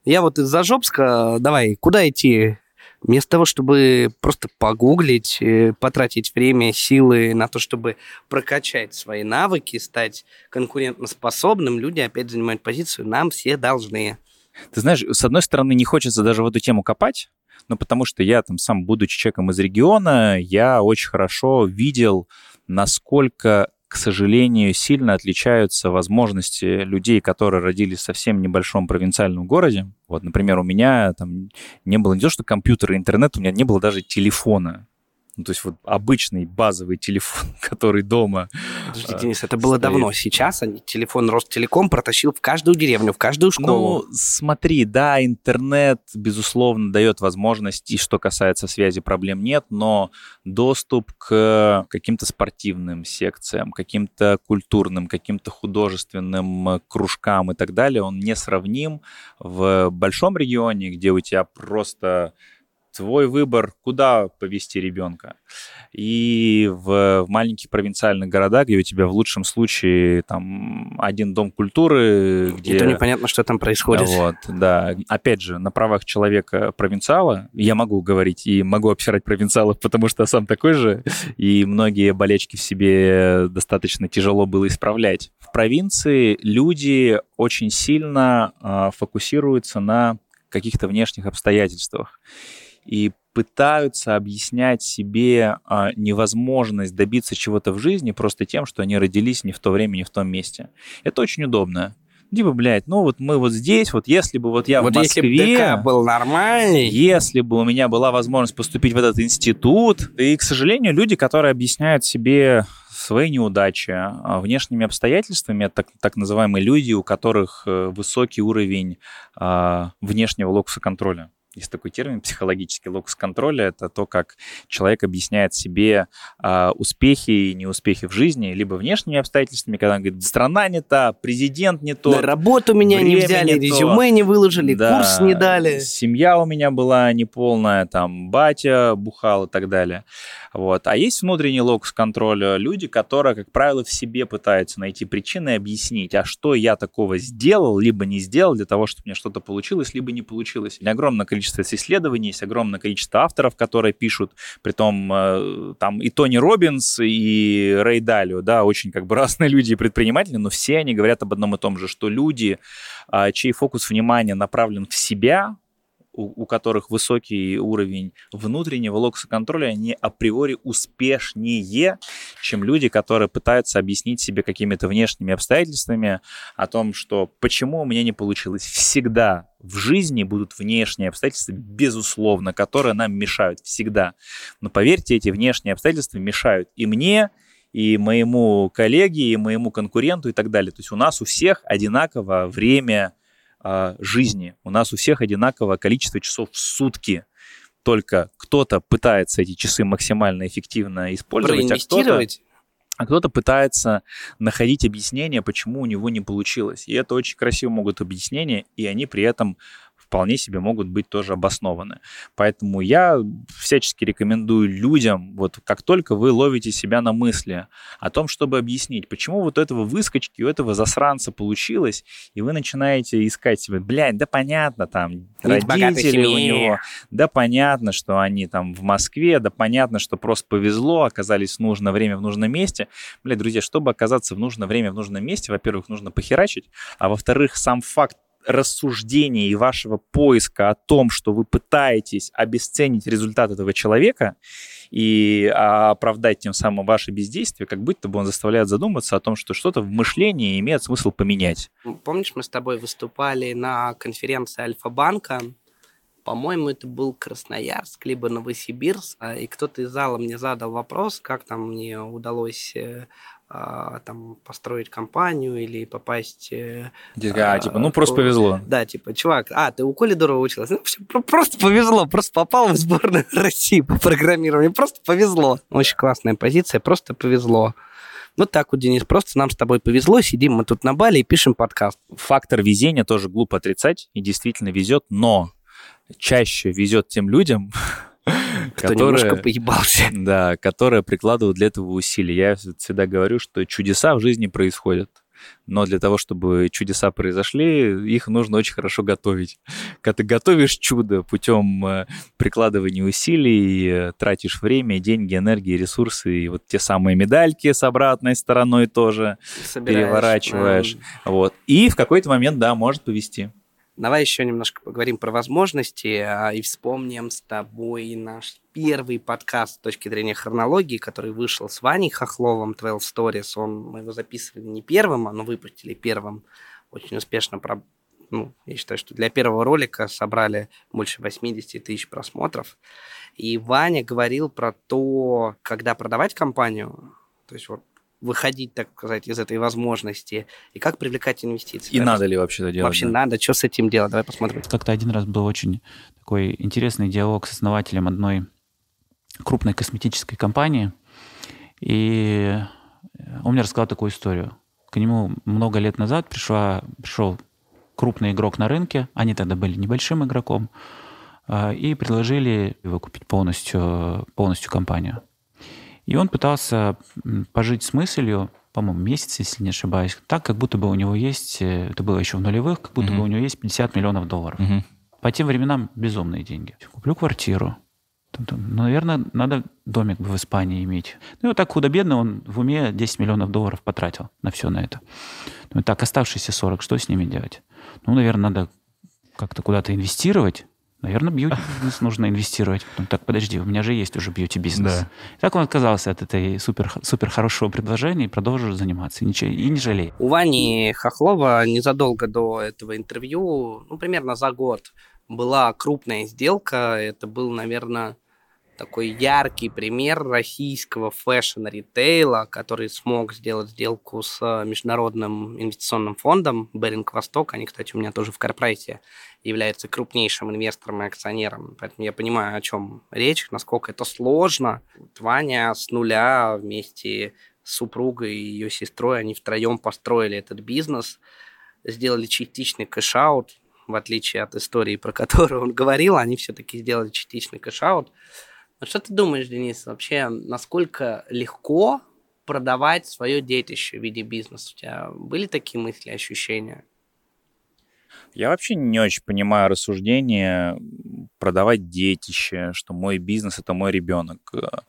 Я вот из Зажопска, давай, куда идти? Вместо того, чтобы просто погуглить, э, потратить время, силы на то, чтобы прокачать свои навыки, стать конкурентоспособным, люди опять занимают позицию «нам все должны». Ты знаешь, с одной стороны, не хочется даже в эту тему копать, но потому что я там сам, будучи человеком из региона, я очень хорошо видел, насколько к сожалению, сильно отличаются возможности людей, которые родились в совсем небольшом провинциальном городе. Вот, например, у меня там не было не то, что компьютера, интернет, у меня не было даже телефона. Ну, то есть вот обычный базовый телефон, который дома. Подожди, Денис, это было стоит. давно. Сейчас они, телефон Ростелеком протащил в каждую деревню, в каждую школу. Ну, смотри, да, интернет, безусловно, дает возможность, и что касается связи, проблем нет, но доступ к каким-то спортивным секциям, каким-то культурным, каким-то художественным кружкам и так далее, он несравним в большом регионе, где у тебя просто твой выбор, куда повести ребенка. И в, в маленьких провинциальных городах, где у тебя в лучшем случае там один дом культуры, где... И то непонятно, что там происходит. Вот, да. Опять же, на правах человека провинциала я могу говорить и могу обсирать провинциалов, потому что сам такой же, и многие болечки в себе достаточно тяжело было исправлять. В провинции люди очень сильно э, фокусируются на каких-то внешних обстоятельствах и пытаются объяснять себе а, невозможность добиться чего-то в жизни просто тем, что они родились не в то время, не в том месте. Это очень удобно. Типа, блядь, ну вот мы вот здесь, вот если бы вот я вот в Москве... если бы ДК был нормальный... Если бы у меня была возможность поступить в этот институт... И, к сожалению, люди, которые объясняют себе свои неудачи а, внешними обстоятельствами, так, так называемые люди, у которых э, высокий уровень а, внешнего локуса контроля есть такой термин психологический локус контроля. Это то, как человек объясняет себе э, успехи и неуспехи в жизни, либо внешними обстоятельствами, когда он говорит, страна не та, президент не тот. На работу меня не взяли, не резюме то. не выложили, да, курс не дали. Семья у меня была неполная, там, батя бухал и так далее. Вот. А есть внутренний локус контроля люди, которые, как правило, в себе пытаются найти причины и объяснить, а что я такого сделал, либо не сделал для того, чтобы у меня что-то получилось, либо не получилось. Огромное количество исследований, есть огромное количество авторов, которые пишут, при том э, там и Тони Робинс, и Рэй Далио, да, очень как бы разные люди и предприниматели, но все они говорят об одном и том же, что люди, а, чей фокус внимания направлен в себя, у, у которых высокий уровень внутреннего локуса контроля, они априори успешнее, чем люди, которые пытаются объяснить себе какими-то внешними обстоятельствами о том, что почему у меня не получилось. Всегда в жизни будут внешние обстоятельства, безусловно, которые нам мешают. Всегда. Но поверьте, эти внешние обстоятельства мешают и мне, и моему коллеге, и моему конкуренту и так далее. То есть у нас у всех одинаково время э, жизни. У нас у всех одинаковое количество часов в сутки. Только кто-то пытается эти часы максимально эффективно использовать, а кто-то, а кто-то пытается находить объяснение, почему у него не получилось. И это очень красиво могут объяснения, и они при этом вполне себе могут быть тоже обоснованы. Поэтому я всячески рекомендую людям, вот как только вы ловите себя на мысли о том, чтобы объяснить, почему вот этого выскочки, у этого засранца получилось, и вы начинаете искать себе, блядь, да понятно, там, родители у него, да понятно, что они там в Москве, да понятно, что просто повезло, оказались в нужное время в нужном месте. Блядь, друзья, чтобы оказаться в нужное время в нужном месте, во-первых, нужно похерачить, а во-вторых, сам факт рассуждения и вашего поиска о том, что вы пытаетесь обесценить результат этого человека и оправдать тем самым ваше бездействие, как будто бы он заставляет задуматься о том, что что-то в мышлении имеет смысл поменять. Помнишь, мы с тобой выступали на конференции Альфа-банка, по-моему, это был Красноярск, либо Новосибирск, а, и кто-то из зала мне задал вопрос, как там мне удалось э, а, там построить компанию или попасть... Э, а, типа, ну просто повезло. Да, типа, чувак, а, ты у Коли Дурова училась? Ну, все, просто повезло, просто попал в сборную России по программированию, просто повезло. Очень классная позиция, просто повезло. Ну так вот, Денис, просто нам с тобой повезло, сидим мы тут на Бали и пишем подкаст. Фактор везения тоже глупо отрицать, и действительно везет, но чаще везет тем людям, кто которые, немножко поебался. Да, которые прикладывают для этого усилия. Я всегда говорю, что чудеса в жизни происходят. Но для того, чтобы чудеса произошли, их нужно очень хорошо готовить. Когда ты готовишь чудо путем э, прикладывания усилий, э, тратишь время, деньги, энергии, ресурсы, и вот те самые медальки с обратной стороной тоже Собираешь, переворачиваешь. Да. Вот. И в какой-то момент, да, может повести. Давай еще немножко поговорим про возможности а, и вспомним с тобой наш первый подкаст с точки зрения хронологии, который вышел с Ваней Хохловым, 12 Stories. Он, мы его записывали не первым, а но выпустили первым. Очень успешно про, ну, я считаю, что для первого ролика собрали больше 80 тысяч просмотров. И Ваня говорил про то, когда продавать компанию, то есть вот выходить, так сказать, из этой возможности, и как привлекать инвестиции. И да? надо ли вообще это делать? Вообще да? надо, что с этим делать? Давай посмотрим. Как-то один раз был очень такой интересный диалог с основателем одной крупной косметической компании, и он мне рассказал такую историю. К нему много лет назад пришла, пришел крупный игрок на рынке, они тогда были небольшим игроком, а, и предложили выкупить полностью, полностью компанию. И он пытался пожить с мыслью, по-моему, месяц, если не ошибаюсь, так, как будто бы у него есть, э, это было еще в нулевых, как будто mm-hmm. бы у него есть 50 миллионов долларов. Mm-hmm. По тем временам безумные деньги. Куплю квартиру. Ну, наверное, надо домик в Испании иметь. Ну, и вот так худо-бедно он в уме 10 миллионов долларов потратил на все на это. Ну, так, оставшиеся 40, что с ними делать? Ну, наверное, надо как-то куда-то инвестировать, Наверное, бьюти-бизнес нужно инвестировать. Ну, так, подожди, у меня же есть уже бьюти-бизнес. Да. Так он отказался от этой супер, супер хорошего предложения и продолжил заниматься. И, ничего, и не жалеет. У Вани Хохлова незадолго до этого интервью, ну, примерно за год, была крупная сделка. Это был, наверное, такой яркий пример российского фэшн-ритейла, который смог сделать сделку с э, международным инвестиционным фондом Baring Vostok. Они, кстати, у меня тоже в корпорате являются крупнейшим инвестором и акционером. Поэтому я понимаю, о чем речь, насколько это сложно. Ваня с нуля вместе с супругой и ее сестрой, они втроем построили этот бизнес, сделали частичный cash-out, в отличие от истории, про которую он говорил, они все-таки сделали частичный cash-out. А что ты думаешь, Денис, вообще, насколько легко продавать свое детище в виде бизнеса? У тебя были такие мысли, ощущения? Я вообще не очень понимаю рассуждение продавать детище, что мой бизнес это мой ребенок.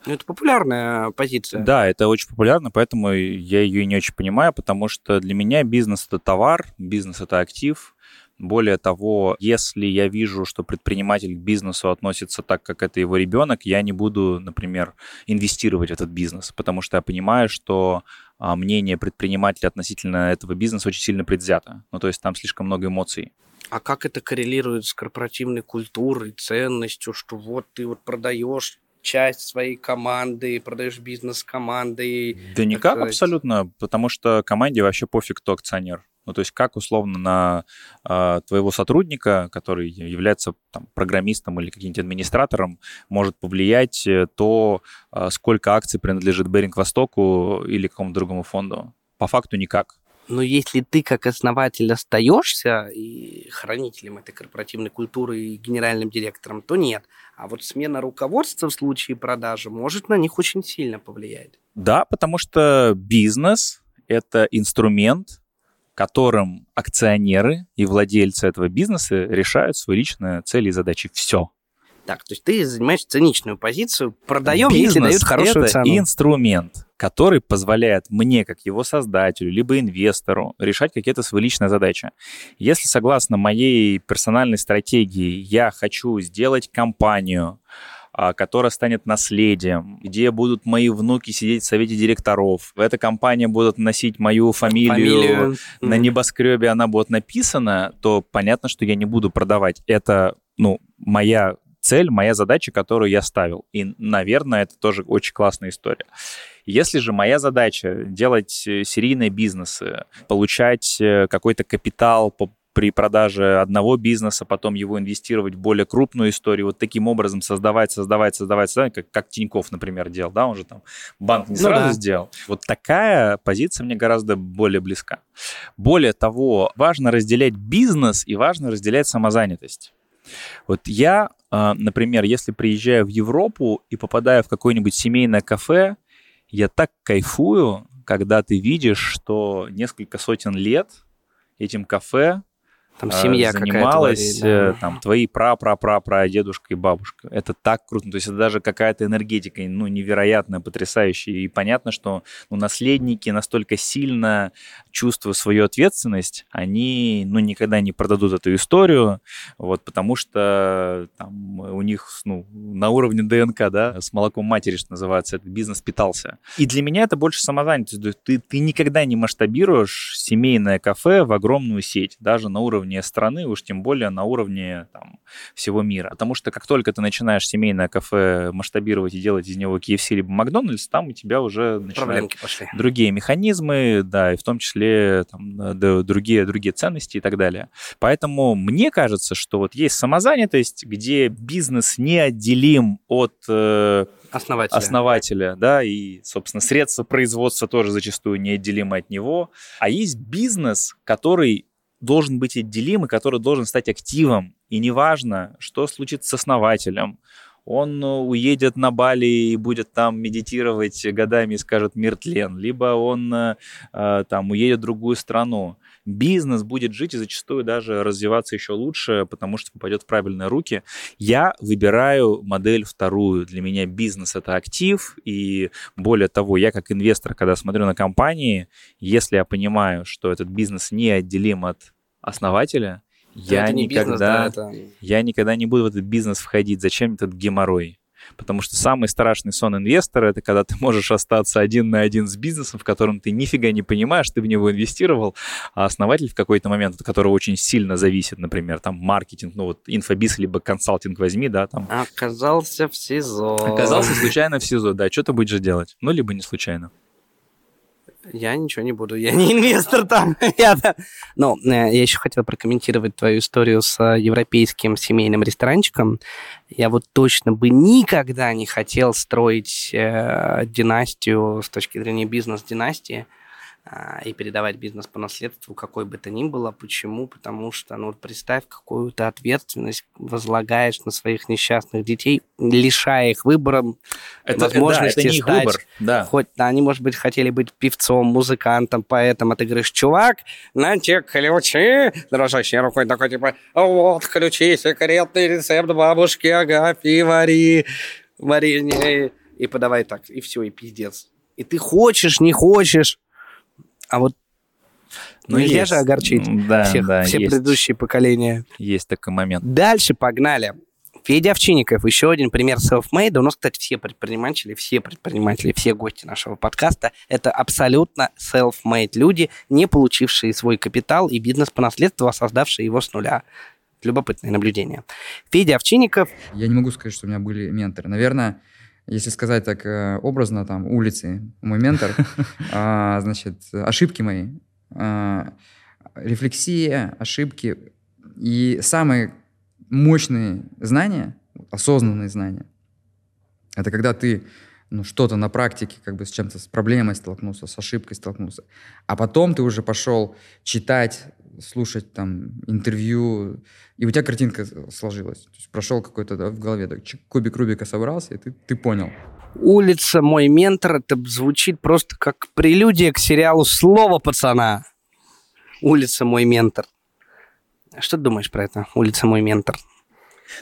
Ну, это популярная позиция. Да, это очень популярно, поэтому я ее не очень понимаю, потому что для меня бизнес это товар, бизнес это актив, более того, если я вижу, что предприниматель к бизнесу относится так, как это его ребенок, я не буду, например, инвестировать в этот бизнес, потому что я понимаю, что а, мнение предпринимателя относительно этого бизнеса очень сильно предвзято. Ну, то есть там слишком много эмоций. А как это коррелирует с корпоративной культурой, ценностью, что вот ты вот продаешь часть своей команды, продаешь бизнес команды? Да никак сказать... абсолютно, потому что команде вообще пофиг, кто акционер. Ну, то есть как условно на э, твоего сотрудника, который является там, программистом или каким-нибудь администратором, может повлиять э, то, э, сколько акций принадлежит Беринг Востоку или какому-то другому фонду? По факту никак. Но если ты как основатель остаешься и хранителем этой корпоративной культуры и генеральным директором, то нет. А вот смена руководства в случае продажи может на них очень сильно повлиять. Да, потому что бизнес — это инструмент, которым акционеры и владельцы этого бизнеса решают свои личные цели и задачи. Все. Так, то есть ты занимаешь циничную позицию, продаем, если дают хорошую это цену. инструмент, который позволяет мне, как его создателю, либо инвестору, решать какие-то свои личные задачи. Если согласно моей персональной стратегии я хочу сделать компанию, которая станет наследием, где будут мои внуки сидеть в совете директоров. Эта компания будет носить мою фамилию, Фамилию. на небоскребе она будет написана, то понятно, что я не буду продавать. Это, ну, моя цель, моя задача, которую я ставил. И, наверное, это тоже очень классная история. Если же моя задача делать э, серийные бизнесы, получать э, какой-то капитал по при продаже одного бизнеса, потом его инвестировать в более крупную историю, вот таким образом создавать, создавать, создавать, создавать, как, как Тиньков, например, делал, да, он же там банк не Ну сразу да. сделал. Вот такая позиция мне гораздо более близка. Более того, важно разделять бизнес и важно разделять самозанятость. Вот я, а, например, если приезжаю в Европу и попадаю в какое-нибудь семейное кафе, я так кайфую, когда ты видишь, что несколько сотен лет этим кафе Там а, семья занималась да. э, там твои пра-пра-пра-пра дедушка и бабушка. Это так круто. То есть это даже какая-то энергетика, ну, невероятная, потрясающая. И понятно, что ну, наследники настолько сильно чувствуя свою ответственность, они, ну, никогда не продадут эту историю, вот, потому что там у них, ну, на уровне ДНК, да, с молоком матери, что называется, этот бизнес питался. И для меня это больше самозанятость. Ты, ты никогда не масштабируешь семейное кафе в огромную сеть, даже на уровне страны, уж тем более на уровне там, всего мира. Потому что как только ты начинаешь семейное кафе масштабировать и делать из него KFC либо Макдональдс, там у тебя уже начинают пошли. другие механизмы, да, и в том числе там, да, другие, другие ценности и так далее. Поэтому мне кажется, что вот есть самозанятость, где бизнес неотделим от э, Основателя. основателя, да, и, собственно, средства производства тоже зачастую неотделимы от него. А есть бизнес, который должен быть отделим и который должен стать активом. И неважно, что случится с основателем, он э, уедет на Бали и будет там медитировать годами и скажет «мир тлен», либо он э, э, там уедет в другую страну. Бизнес будет жить и зачастую даже развиваться еще лучше, потому что попадет в правильные руки. Я выбираю модель вторую. Для меня бизнес — это актив, и более того, я как инвестор, когда смотрю на компании, если я понимаю, что этот бизнес неотделим от основателя, Да я это не никогда, бизнес, да, это- я никогда не буду в этот бизнес входить. Зачем этот геморрой? Потому что самый страшный сон инвестора это когда ты можешь остаться один на один с бизнесом, в котором ты нифига не понимаешь, ты в него инвестировал, а основатель в какой-то момент, от которого очень сильно зависит, например, там маркетинг, ну вот инфобиз либо консалтинг возьми, да, там. Оказался в СИЗО. Оказался случайно в СИЗО, да, что ты будешь делать? Ну, либо не случайно. Я ничего не буду, я не инвестор там. Я. Но э, я еще хотел прокомментировать твою историю с э, европейским семейным ресторанчиком. Я вот точно бы никогда не хотел строить э, династию с точки зрения бизнес-династии и передавать бизнес по наследству, какой бы то ни было. Почему? Потому что, ну, представь, какую-то ответственность возлагаешь на своих несчастных детей, лишая их выбора, Это- да, возможности это не их стать выбор, да. Хоть да, они, может быть, хотели быть певцом, музыкантом, поэтом, а ты говоришь, чувак, на те ключи, дрожащей рукой такой, типа, вот ключи, секретный рецепт бабушки Агафьи, вари, вари, не». и подавай так, и все, и пиздец. И ты хочешь, не хочешь, а вот Ну, нельзя есть. же огорчить М, да, всех, да, все есть. предыдущие поколения. Есть такой момент. Дальше погнали. Федя Овчинников, еще один пример self-made. У нас, кстати, все предприниматели, все предприниматели, все гости нашего подкаста – это абсолютно self-made люди, не получившие свой капитал и бизнес по наследству, а создавшие его с нуля. Любопытное наблюдение. Федя Овчинников Я не могу сказать, что у меня были менторы. Наверное, если сказать так э, образно, там, улицы, мой ментор, а, значит, ошибки мои, а, рефлексия, ошибки и самые мощные знания, осознанные знания, это когда ты ну, что-то на практике, как бы с чем-то, с проблемой столкнулся, с ошибкой столкнулся. А потом ты уже пошел читать, слушать там интервью, и у тебя картинка сложилась. То есть прошел какой-то да, в голове, так, кубик Рубика собрался, и ты, ты понял. Улица мой ментор, это звучит просто как прелюдия к сериалу «Слово пацана». Улица мой ментор. Что ты думаешь про это? Улица мой ментор.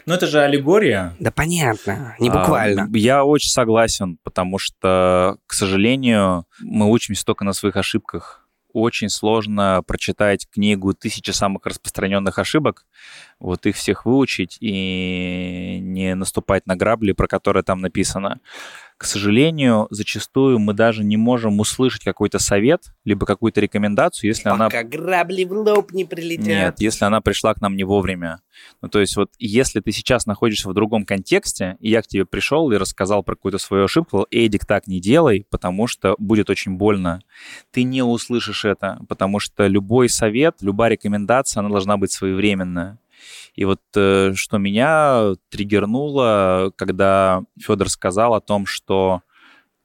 Ну, это же аллегория. Да понятно, не буквально. А, я очень согласен, потому что, к сожалению, мы учимся только на своих ошибках. Очень сложно прочитать книгу «Тысяча самых распространенных ошибок», вот их всех выучить и не наступать на грабли, про которые там написано к сожалению, зачастую мы даже не можем услышать какой-то совет, либо какую-то рекомендацию, если Пока она... Грабли в лоб не прилетят. Нет, если она пришла к нам не вовремя. Ну, то есть вот если ты сейчас находишься в другом контексте, и я к тебе пришел и рассказал про какую-то свою ошибку, Эдик, так не делай, потому что будет очень больно. Ты не услышишь это, потому что любой совет, любая рекомендация, она должна быть своевременная. И вот э, что меня триггернуло, когда Федор сказал о том, что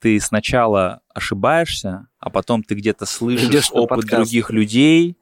ты сначала ошибаешься, а потом ты где-то слышишь Идешь опыт подкаст. других людей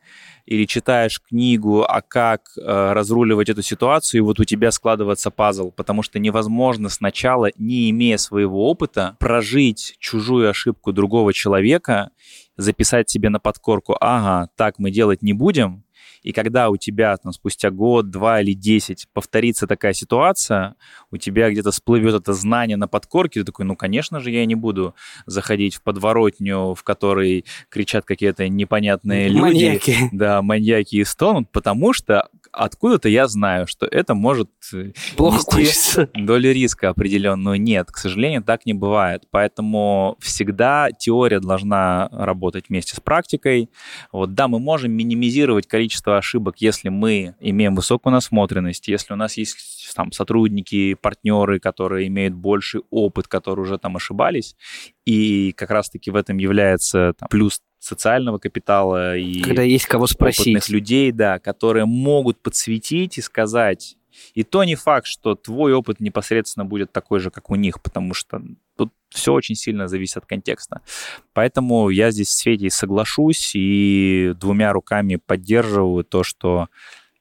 или читаешь книгу, а как э, разруливать эту ситуацию, и вот у тебя складывается пазл, потому что невозможно сначала, не имея своего опыта, прожить чужую ошибку другого человека, записать себе на подкорку, ага, так мы делать не будем, и когда у тебя там спустя год, два или десять повторится такая ситуация, у тебя где-то всплывет это знание на подкорке, ты такой, ну, конечно же, я не буду заходить в подворотню, в которой кричат какие-то непонятные люди. Маньяки. Да, маньяки и стонут, потому что откуда-то я знаю, что это может э, Плохо нести долю риска определенную. Нет, к сожалению, так не бывает. Поэтому всегда теория должна работать вместе с практикой. Вот, да, мы можем минимизировать количество ошибок, если мы имеем высокую насмотренность, если у нас есть там сотрудники, партнеры, которые имеют больший опыт, которые уже там ошибались. И как раз-таки в этом является там, плюс социального капитала и Когда есть кого опытных спросить. людей, да, которые могут подсветить и сказать. И то не факт, что твой опыт непосредственно будет такой же, как у них, потому что тут все очень сильно зависит от контекста. Поэтому я здесь с Светей соглашусь и двумя руками поддерживаю то, что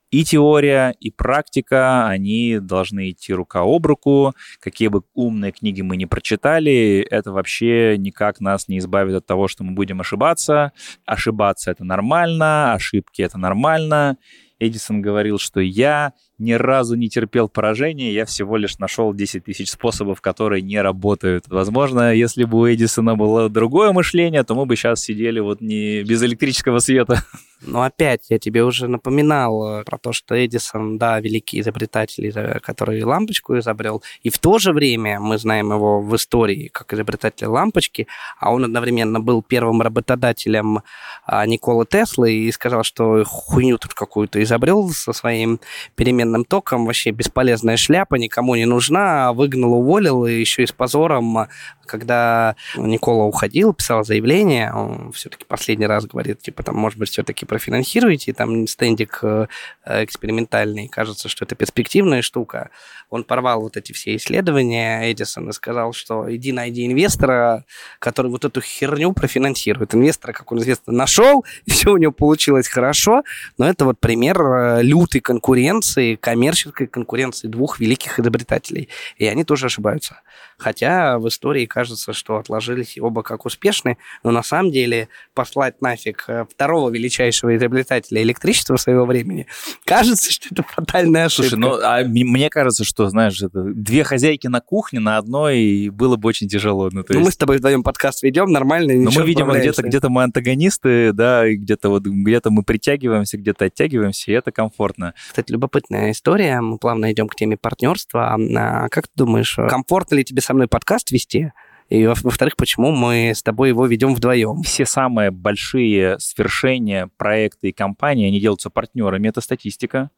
и теория, и практика, они должны идти рука об руку. Какие бы умные книги мы не прочитали, это вообще никак нас не избавит от того, что мы будем ошибаться. Ошибаться — это нормально, ошибки — это нормально. Эдисон говорил, что я ни разу не терпел поражения, я всего лишь нашел 10 тысяч способов, которые не работают. Возможно, если бы у Эдисона было другое мышление, то мы бы сейчас сидели вот не без электрического света. Но опять, я тебе уже напоминал э, про то, что Эдисон, да, великий изобретатель, изо- который лампочку изобрел, и в то же время мы знаем его в истории как изобретателя лампочки, а он одновременно был первым работодателем а, Николы Теслы и сказал, что хуйню тут какую-то изобрел со своим переменным током, вообще бесполезная шляпа, никому не нужна, выгнал, уволил, и еще и с позором, когда Никола уходил, писал заявление, он все-таки последний раз говорит, типа, там, может быть, все-таки профинансируете, там стендик э, экспериментальный, кажется, что это перспективная штука. Он порвал вот эти все исследования, Эдисон, и сказал, что иди найди инвестора, который вот эту херню профинансирует. Инвестора, как он известно, нашел, все у него получилось хорошо, но это вот пример э, лютой конкуренции, коммерческой конкуренции двух великих изобретателей. И они тоже ошибаются. Хотя в истории кажется, что отложились оба как успешные, но на самом деле послать нафиг э, второго величайшего изобретателя электричества своего времени, кажется, что это фатальная ошибка. Слушай, ну, а мне кажется, что, знаешь, это две хозяйки на кухне на одной было бы очень тяжело. Ну, то Ну, есть... мы с тобой вдвоем подкаст ведем, нормально, Но мы, видимо, где-то где мы антагонисты, да, и где-то вот где-то мы притягиваемся, где-то оттягиваемся, и это комфортно. Кстати, любопытная история. Мы плавно идем к теме партнерства. А как ты думаешь, комфортно ли тебе со мной подкаст вести? И во- во-вторых, почему мы с тобой его ведем вдвоем? Все самые большие свершения, проекты и компании, они делаются партнерами, это статистика.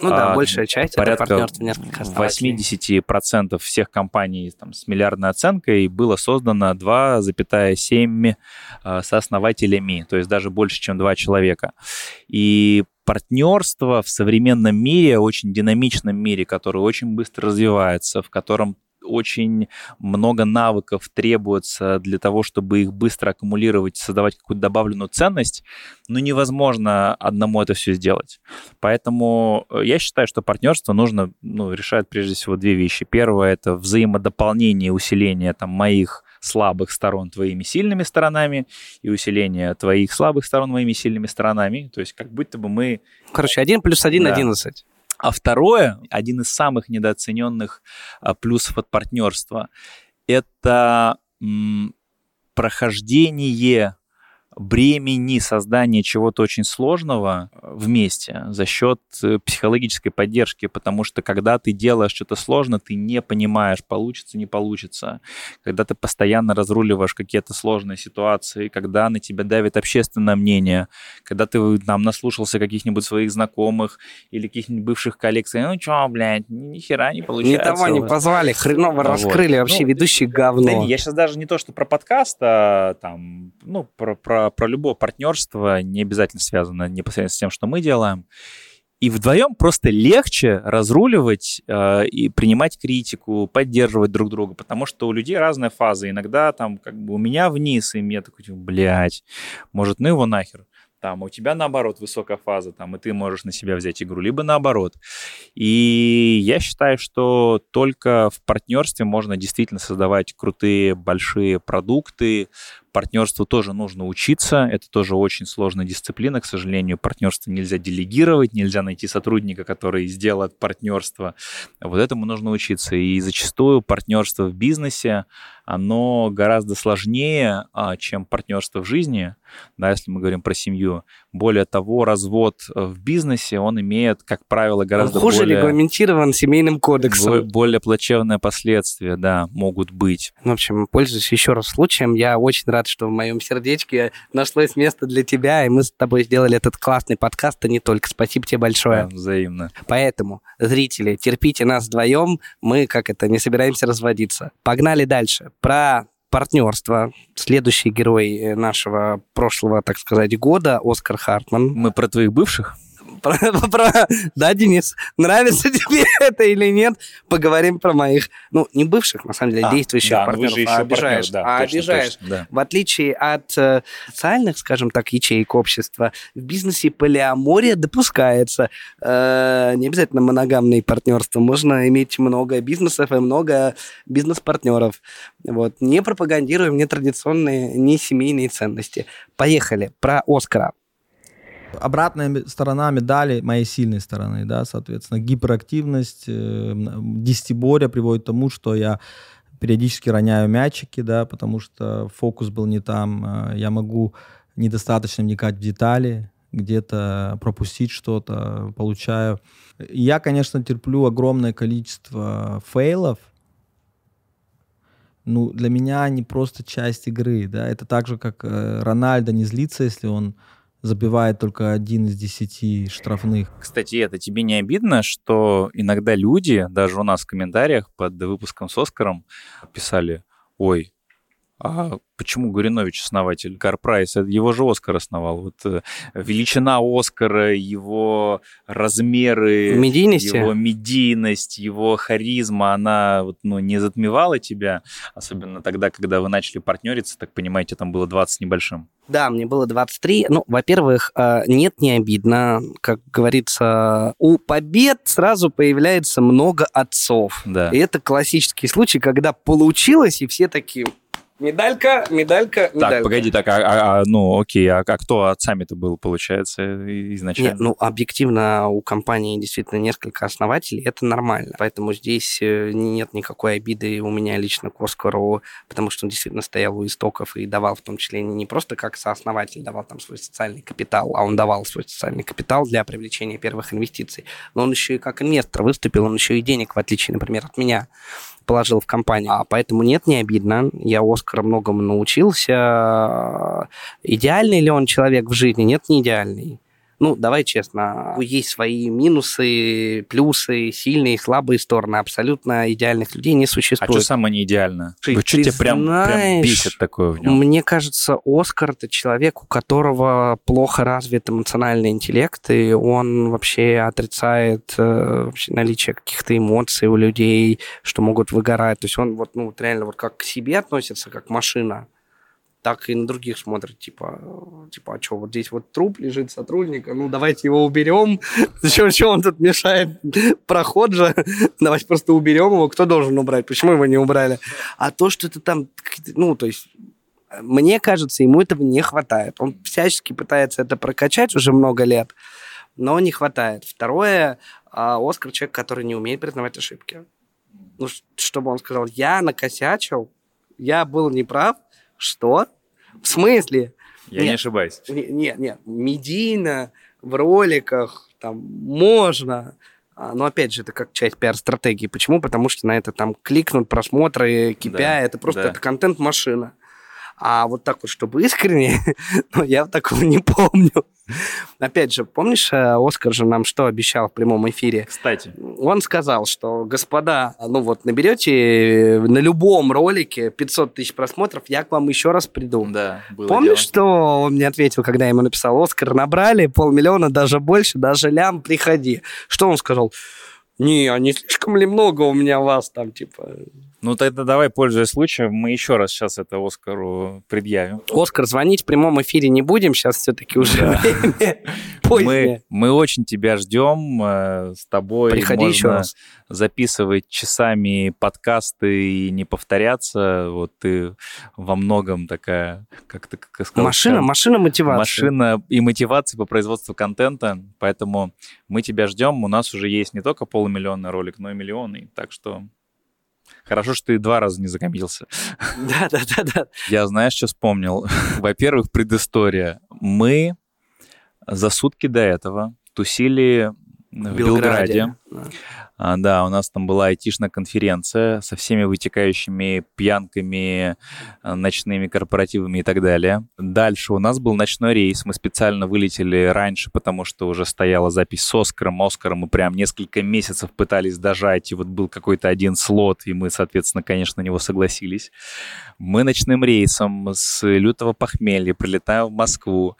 Ну да, А, большая часть это порядка партнерство несколько основателей. 80% всех компаний там, с миллиардной оценкой было создано 2,7 э, сооснователями, то есть даже больше, чем два человека. И партнерство в современном мире, очень динамичном мире, который очень быстро развивается, в котором очень много навыков требуется для того, чтобы их быстро аккумулировать, создавать какую-то добавленную ценность, но невозможно одному это все сделать. Поэтому э, я считаю, что партнерство нужно ну, решать прежде всего две вещи. Первое — это взаимодополнение, усиление там, моих слабых сторон твоими сильными сторонами и усиление твоих слабых сторон моими сильными сторонами. То есть как будто бы мы... Короче, один плюс один Да. 11. А второе, один из самых недооцененных а, плюсов от партнерства, это прохождение бремени создания чего-то очень сложного э, вместе за счет э, психологической поддержки, потому что когда ты делаешь что-то сложно, ты не понимаешь, получится, не получится. Когда ты постоянно разруливаешь какие-то сложные ситуации, когда на тебя давит общественное мнение, когда ты там наслушался каких-нибудь своих знакомых или каких-нибудь бывших коллег, ну чё, блядь, ни хера не Ни получается. того не у вас». позвали, хреново Вот. раскрыли, вообще Ну, ведущий Да говно. не, я сейчас даже не то, что про подкаст, а там, ну, про, про, про любое партнерство, не обязательно связано непосредственно с тем, что мы делаем. И вдвоем просто легче разруливать э, и принимать критику, поддерживать друг друга, потому что у людей разная фаза. Иногда там как бы у меня вниз, и мне такой, типа, блядь, может, ну его нахер. Там у тебя наоборот высокая фаза, там, и ты можешь на себя взять игру, либо наоборот. И я считаю, что только в партнерстве можно действительно создавать крутые большие продукты. Партнерству тоже нужно учиться. Это тоже очень сложная дисциплина. К сожалению, партнерство нельзя делегировать, нельзя найти сотрудника, который сделает партнерство. Вот этому нужно учиться. И зачастую партнерство в бизнесе, оно гораздо сложнее, а, чем партнерство в жизни, да, если мы говорим про семью. Более того, развод э, в бизнесе, он имеет, как правило, гораздо Хуже более... регламентирован семейным кодексом. Бо- Более плачевные последствия, да, могут быть. В общем, пользуясь еще раз случаем, я очень рад, что в моем сердечке нашлось место для тебя, и мы с тобой сделали этот классный подкаст, а не только. Спасибо тебе большое. Да, взаимно. Поэтому, зрители, терпите нас вдвоем, мы, как это, не собираемся разводиться. Погнали дальше. Про партнерство. Следующий герой э, нашего прошлого, так сказать, года, Оскар Хартман. Мы про твоих бывших? Про- Да, Денис, нравится тебе это или нет? Поговорим про моих, ну, не бывших, на самом деле, А, действующих ну партнеров, а обижаешь. да, а обижаешь. В отличие от э, социальных, скажем так, ячеек общества, в бизнесе полиамория допускается. Э, не обязательно моногамные партнерства. Можно иметь много бизнесов и много бизнес-партнеров. Вот. Не пропагандируем нетрадиционные, не семейные ценности. Поехали. Про Оскара. Обратная сторона медали моей сильной стороны, да, соответственно, гиперактивность, э, м, десятиборье приводит к тому, что я периодически роняю мячики, да, потому что фокус был не там, э, я могу недостаточно вникать в детали, где-то пропустить что-то, получаю. Я, конечно, терплю огромное количество фейлов, ну, для меня они просто часть игры, да, это так же, как э, Рональдо не злится, если он забивает только один из десяти штрафных. Кстати, это тебе не обидно, что иногда люди, даже у нас в комментариях под выпуском с Оскаром, писали, ой, а почему Гуринович основатель Карпрайс? Это Его же Оскар основал. Вот э, величина Оскара, его размеры, его медийность, его харизма, она вот, ну, не затмевала тебя, особенно тогда, когда вы начали партнериться, так понимаете, там было 20 с небольшим. Да, мне было 23. Ну, во-первых, э, нет, не обидно. Как говорится, у побед сразу появляется много отцов. Да. И это классический случай, когда получилось, и все такие... Медалька, медалька, медалька. Так, погоди, так, а, а- а, ну, окей, а, а кто отцами-то был, получается, изначально? Нет, ну, объективно у компании действительно несколько основателей, это нормально. Поэтому здесь э, нет никакой обиды у меня лично к Оскару, потому что он действительно стоял у истоков и давал в том числе не просто как сооснователь, давал там свой социальный капитал, а он давал свой социальный капитал для привлечения первых инвестиций. Но он еще и как инвестор выступил, он еще и денег, в отличие, например, от меня, положил в компанию. А поэтому нет, не обидно. Я у Оскара многому научился. Идеальный ли он человек в жизни? Нет, не идеальный. Ну, давай честно, есть свои минусы, плюсы, сильные и слабые стороны. Абсолютно идеальных людей не А существует. что самое не идеально? Ты- что тебя прям, прям бесит такое в нем? Мне кажется, Оскар это человек, у которого плохо развит эмоциональный интеллект, и он вообще отрицает э, вообще наличие каких-то эмоций у людей, что могут выгорать. То есть он вот, ну, вот реально вот как к себе относится, как машина, так и на других смотрит, типа, э, типа, а что, вот здесь вот труп лежит сотрудника, ну, давайте его уберем. Зачем, он тут мешает? Проход же. Давайте просто уберем его. Кто должен убрать? Почему его не убрали? А то, что это там, ну, то есть мне кажется, ему этого не хватает. Он всячески пытается это прокачать уже много лет, но не хватает. Второе, а, Оскар человек, который не умеет признавать ошибки. Ну, чтобы он сказал, я накосячил, я был неправ. Что? В смысле? Я не Нет. ошибаюсь. Не- Нет, нет, медийно, в роликах, там, можно. А, Но опять же, это как часть пиар-стратегии. Почему? Потому что на это там кликнут, просмотры, KPI, Да, это просто да. контент-машина. А вот так вот, чтобы искренне, ну, я такого не помню. Опять же, помнишь, э, Оскар же нам что обещал в прямом эфире? Кстати. Он сказал, что, господа, ну вот наберете на любом ролике 500 тысяч просмотров, я к вам еще раз приду. Да, было Помнишь, дело. что он мне ответил, когда я ему написал, Оскар, набрали полмиллиона, даже больше, даже лям, приходи. Что он сказал? Не, а не слишком ли много у меня вас там, типа... Ну тогда давай, пользуясь случаем, мы еще раз сейчас это Оскару предъявим. Оскар, звонить в прямом эфире не будем, сейчас все-таки уже Мы, мы очень тебя ждем. э, С тобой Приходи можно еще раз. записывать часами подкасты и не повторяться. Вот ты во многом такая, как ты как сказал, Машина, Чан, машина мотивации. Машина и мотивации по производству контента. Поэтому мы тебя ждем. У нас уже есть не только полумиллионный ролик, но и миллионный. Так что хорошо, что ты два раза не закомился. Да, да, да, да. Я, знаешь, что вспомнил? Во-первых, предыстория. Мы за сутки до этого тусили в Белграде. А, да, у нас там была айтишная конференция со всеми вытекающими пьянками, а, ночными корпоративами и так далее. Дальше у нас был ночной рейс. Мы специально вылетели раньше, потому что уже стояла запись с Оскаром. Оскаром мы прям несколько месяцев пытались дожать, и вот был какой-то один слот, и мы, соответственно, конечно, на него согласились. Мы ночным рейсом с лютого похмелья прилетаем в Москву.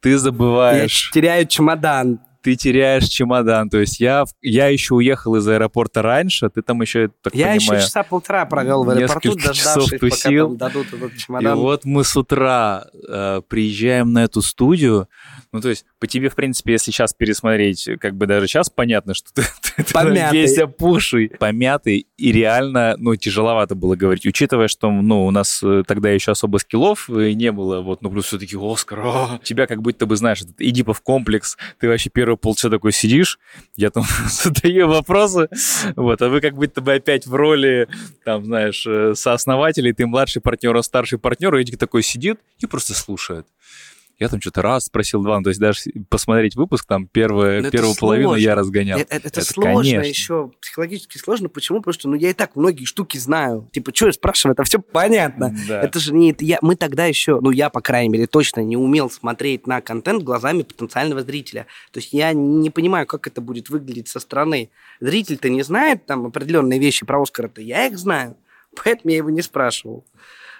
Ты Я забываешь теряю чемодан. Ты теряешь чемодан. То есть я, я еще уехал из аэропорта раньше, ты там еще, я так Я еще понимаю, часа полтора провел в аэропорту, несколько часов дождавшись, пока тусил. там дадут этот И чемодан. вот мы с утра э, приезжаем на эту студию. Ну, то есть, по тебе, в принципе, если сейчас пересмотреть, как бы даже сейчас понятно, что ты, ты Помятый. весь опухший, помятый, и реально, ну, тяжеловато было говорить, учитывая, что, ну, у нас э, тогда еще особо скиллов э, не было, вот, ну, плюс все-таки Оскар, а, тебя как будто бы, знаешь, этот Эдипов комплекс, ты вообще первые полчаса такой сидишь, я там задаю вопросы, вот, а вы как будто бы опять в роли, там, знаешь, э, сооснователей, ты младший партнер, а старший партнер, и такой сидит и просто слушает. Я там что-то раз спросил, два, ну, то есть даже посмотреть выпуск, там Но это первую половину сложно. я разгонял. Это, это- это сложно конечно. еще, психологически сложно. Почему? Потому что ну, я и так многие штуки знаю. Типа, что я спрашиваю, это все понятно. Да. Это же не... это я, мы тогда еще, ну я, по крайней мере, точно не умел смотреть на контент глазами потенциального зрителя. То есть я не понимаю, как это будет выглядеть со стороны. Зритель-то не знает там определенные вещи про Оскара-то, я их знаю. Поэтому я его не спрашивал.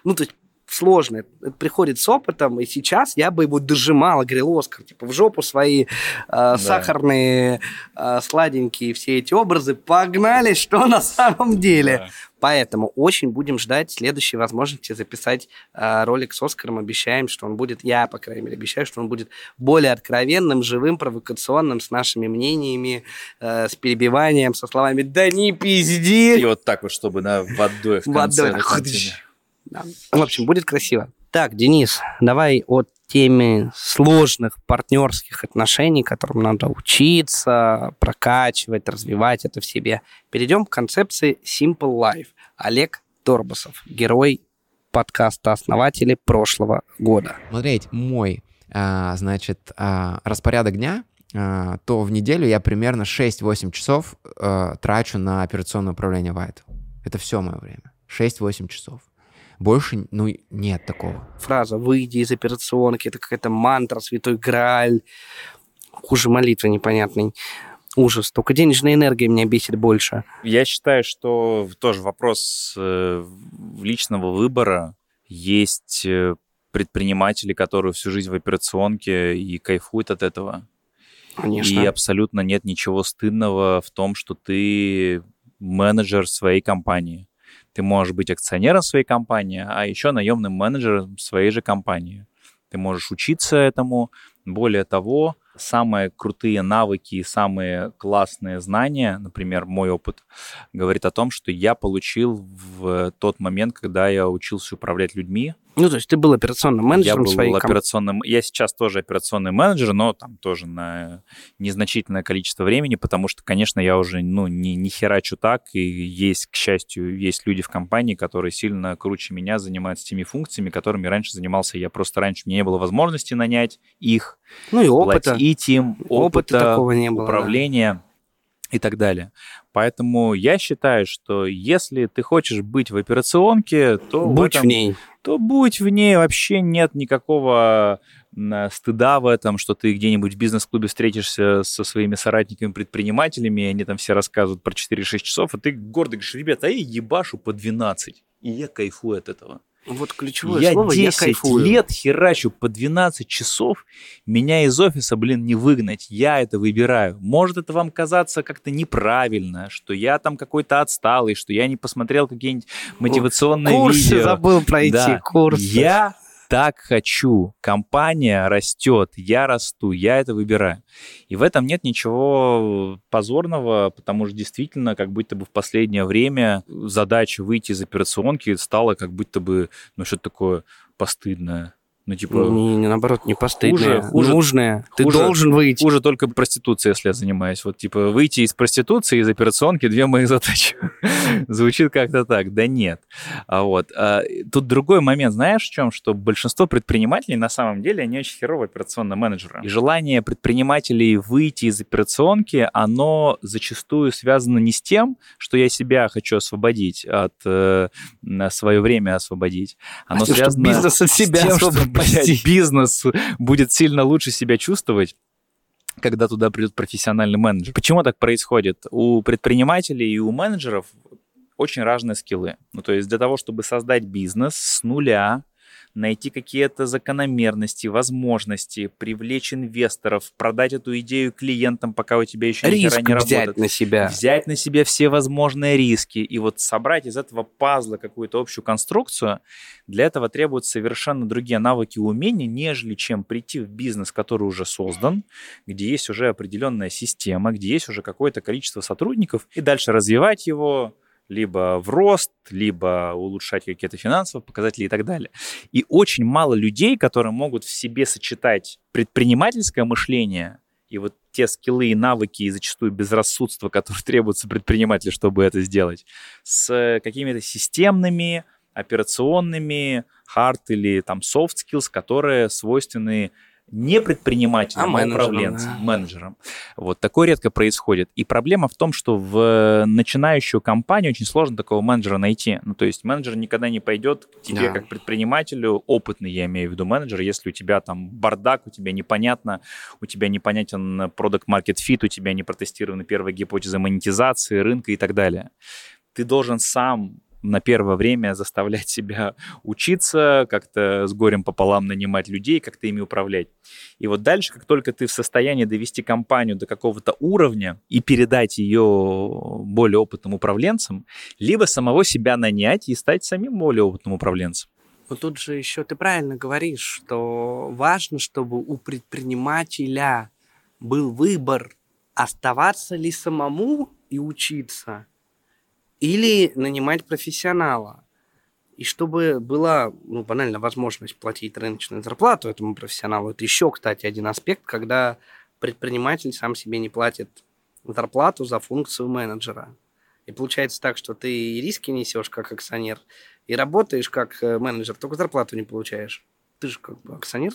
Ну, то есть сложно. Это приходит с опытом, и сейчас я бы его дожимал, говорил, Оскар, типа, в жопу свои э, сахарные, э, сладенькие все эти образы, погнали, что на самом деле. Поэтому очень будем ждать следующей возможности записать э, ролик с Оскаром. Обещаем, что он будет, я, по крайней мере, обещаю, что он будет более откровенным, живым, провокационным, с нашими мнениями, э, с перебиванием, со словами «Да не пизди!» И вот так вот, чтобы на водой в конце. Да. В общем, будет красиво. Так, Денис, давай от теме сложных партнерских отношений, которым надо учиться, прокачивать, развивать это в себе. Перейдем к концепции Simple Life. Олег Торбасов, герой подкаста «Основатели» прошлого года. Смотреть мой, а, значит, а, распорядок дня, а, то в неделю я примерно 6-8 часов а, трачу на операционное управление Vital. Это все мое время. 6-8 часов. Больше, ну, нет такого. Фраза «выйди из операционки» — это какая-то мантра, святой грааль. Хуже молитвы непонятной. Ужас. Только денежная энергия меня бесит больше. Я считаю, что тоже вопрос э, личного выбора. Есть э, предприниматели, которые всю жизнь в операционке и кайфуют от этого. Конечно. И абсолютно нет ничего стыдного в том, что ты менеджер своей компании. Ты можешь быть акционером своей компании, а еще наемным менеджером своей же компании. Ты можешь учиться этому. Более того, самые крутые навыки и самые классные знания, например, мой опыт, говорит о том, что я получил в тот момент, когда я учился управлять людьми. Ну, то есть ты был операционным менеджером я был своей компании. операционным... Я сейчас тоже операционный менеджер, но там тоже на незначительное количество времени, потому что, конечно, я уже, ну, не, не херачу так, и есть, к счастью, есть люди в компании, которые сильно круче меня занимаются теми функциями, которыми раньше занимался я. Просто раньше мне не было возможности нанять их, Ну и опыта. платить им, Опыта опыта, такого не было, да. И так далее. Поэтому я считаю, что если ты хочешь быть в операционке, то в Будь в этом- ней. то будь в ней. Вообще нет никакого м, стыда в этом, что ты где-нибудь в бизнес-клубе встретишься со своими соратниками-предпринимателями, и они там все рассказывают про 4-6 часов, а ты гордо говоришь, ребята, а я ебашу по 12. И я кайфую от этого. Вот ключевое я слово, 10 я кайфую. лет херачу по 12 часов, меня из офиса, блин, не выгнать. Я это выбираю. Может это вам казаться как-то неправильно, что я там какой-то отсталый, что я не посмотрел какие-нибудь мотивационные Курсы видео. забыл пройти, Да. курсы. Я так хочу. Компания растет, я расту, я это выбираю. И в этом нет ничего позорного, потому что действительно, как будто бы в последнее время задача выйти из операционки стала как будто бы, ну, что-то такое постыдное. Ну, типа... Не, не, наоборот, не постыдное, Хуже, хуже, нужное. Ты хуже- должен выйти. Хуже только проституция, если я занимаюсь. Вот, типа, выйти из проституции, из операционки, две мои задачи. Звучит как-то так. Да нет. А вот. а, тут другой момент, знаешь, в чем? Что большинство предпринимателей, на самом деле, они очень херовые операционные менеджеры. И желание предпринимателей выйти из операционки, оно зачастую связано не с тем, что я себя хочу освободить от... э, свое время освободить. Оно А связано бизнес от с себя освободить. Блядь, бизнес будет сильно лучше себя чувствовать, когда туда придет профессиональный менеджер. Почему так происходит? У предпринимателей и у менеджеров очень разные скиллы. Ну, то есть для того, чтобы создать бизнес с нуля, найти какие-то закономерности, возможности, привлечь инвесторов, продать эту идею клиентам, пока у тебя еще Риск не взять работает. на себя. Взять на себя все возможные риски и вот собрать из этого пазла какую-то общую конструкцию, для этого требуются совершенно другие навыки и умения, нежели чем прийти в бизнес, который уже создан, где есть уже определенная система, где есть уже какое-то количество сотрудников, и дальше развивать его, либо в рост, либо улучшать какие-то финансовые показатели и так далее. И очень мало людей, которые могут в себе сочетать предпринимательское мышление и вот те скиллы и навыки, и зачастую безрассудство, которые требуются предпринимателю, чтобы это сделать, с какими-то системными, операционными, hard или там soft skills, которые свойственны не предпринимателям, А менеджерам, управленцам, да. менеджерам. Вот такое редко происходит. И проблема в том, что в начинающую компанию очень сложно такого менеджера найти. Ну, то есть менеджер никогда не пойдет к тебе Да. как предпринимателю, опытный, я имею в виду менеджер, если у тебя там бардак, у тебя непонятно, у тебя непонятен product market fit, у тебя не протестированы первые гипотезы монетизации, рынка и так далее. Ты должен сам на первое время заставлять себя учиться, как-то с горем пополам нанимать людей, как-то ими управлять. И вот дальше, как только ты в состоянии довести компанию до какого-то уровня и передать ее более опытным управленцам, либо самого себя нанять и стать самим более опытным управленцем. Но тут же еще ты правильно говоришь, что важно, чтобы у предпринимателя был выбор, оставаться ли самому и учиться, или нанимать профессионала. И чтобы была, ну, банально, возможность платить рыночную зарплату этому профессионалу. Это еще, кстати, один аспект, когда предприниматель сам себе не платит зарплату за функцию менеджера. И получается так, что ты и риски несешь как акционер, и работаешь как э, менеджер, только зарплату не получаешь. Ты же как бы акционер,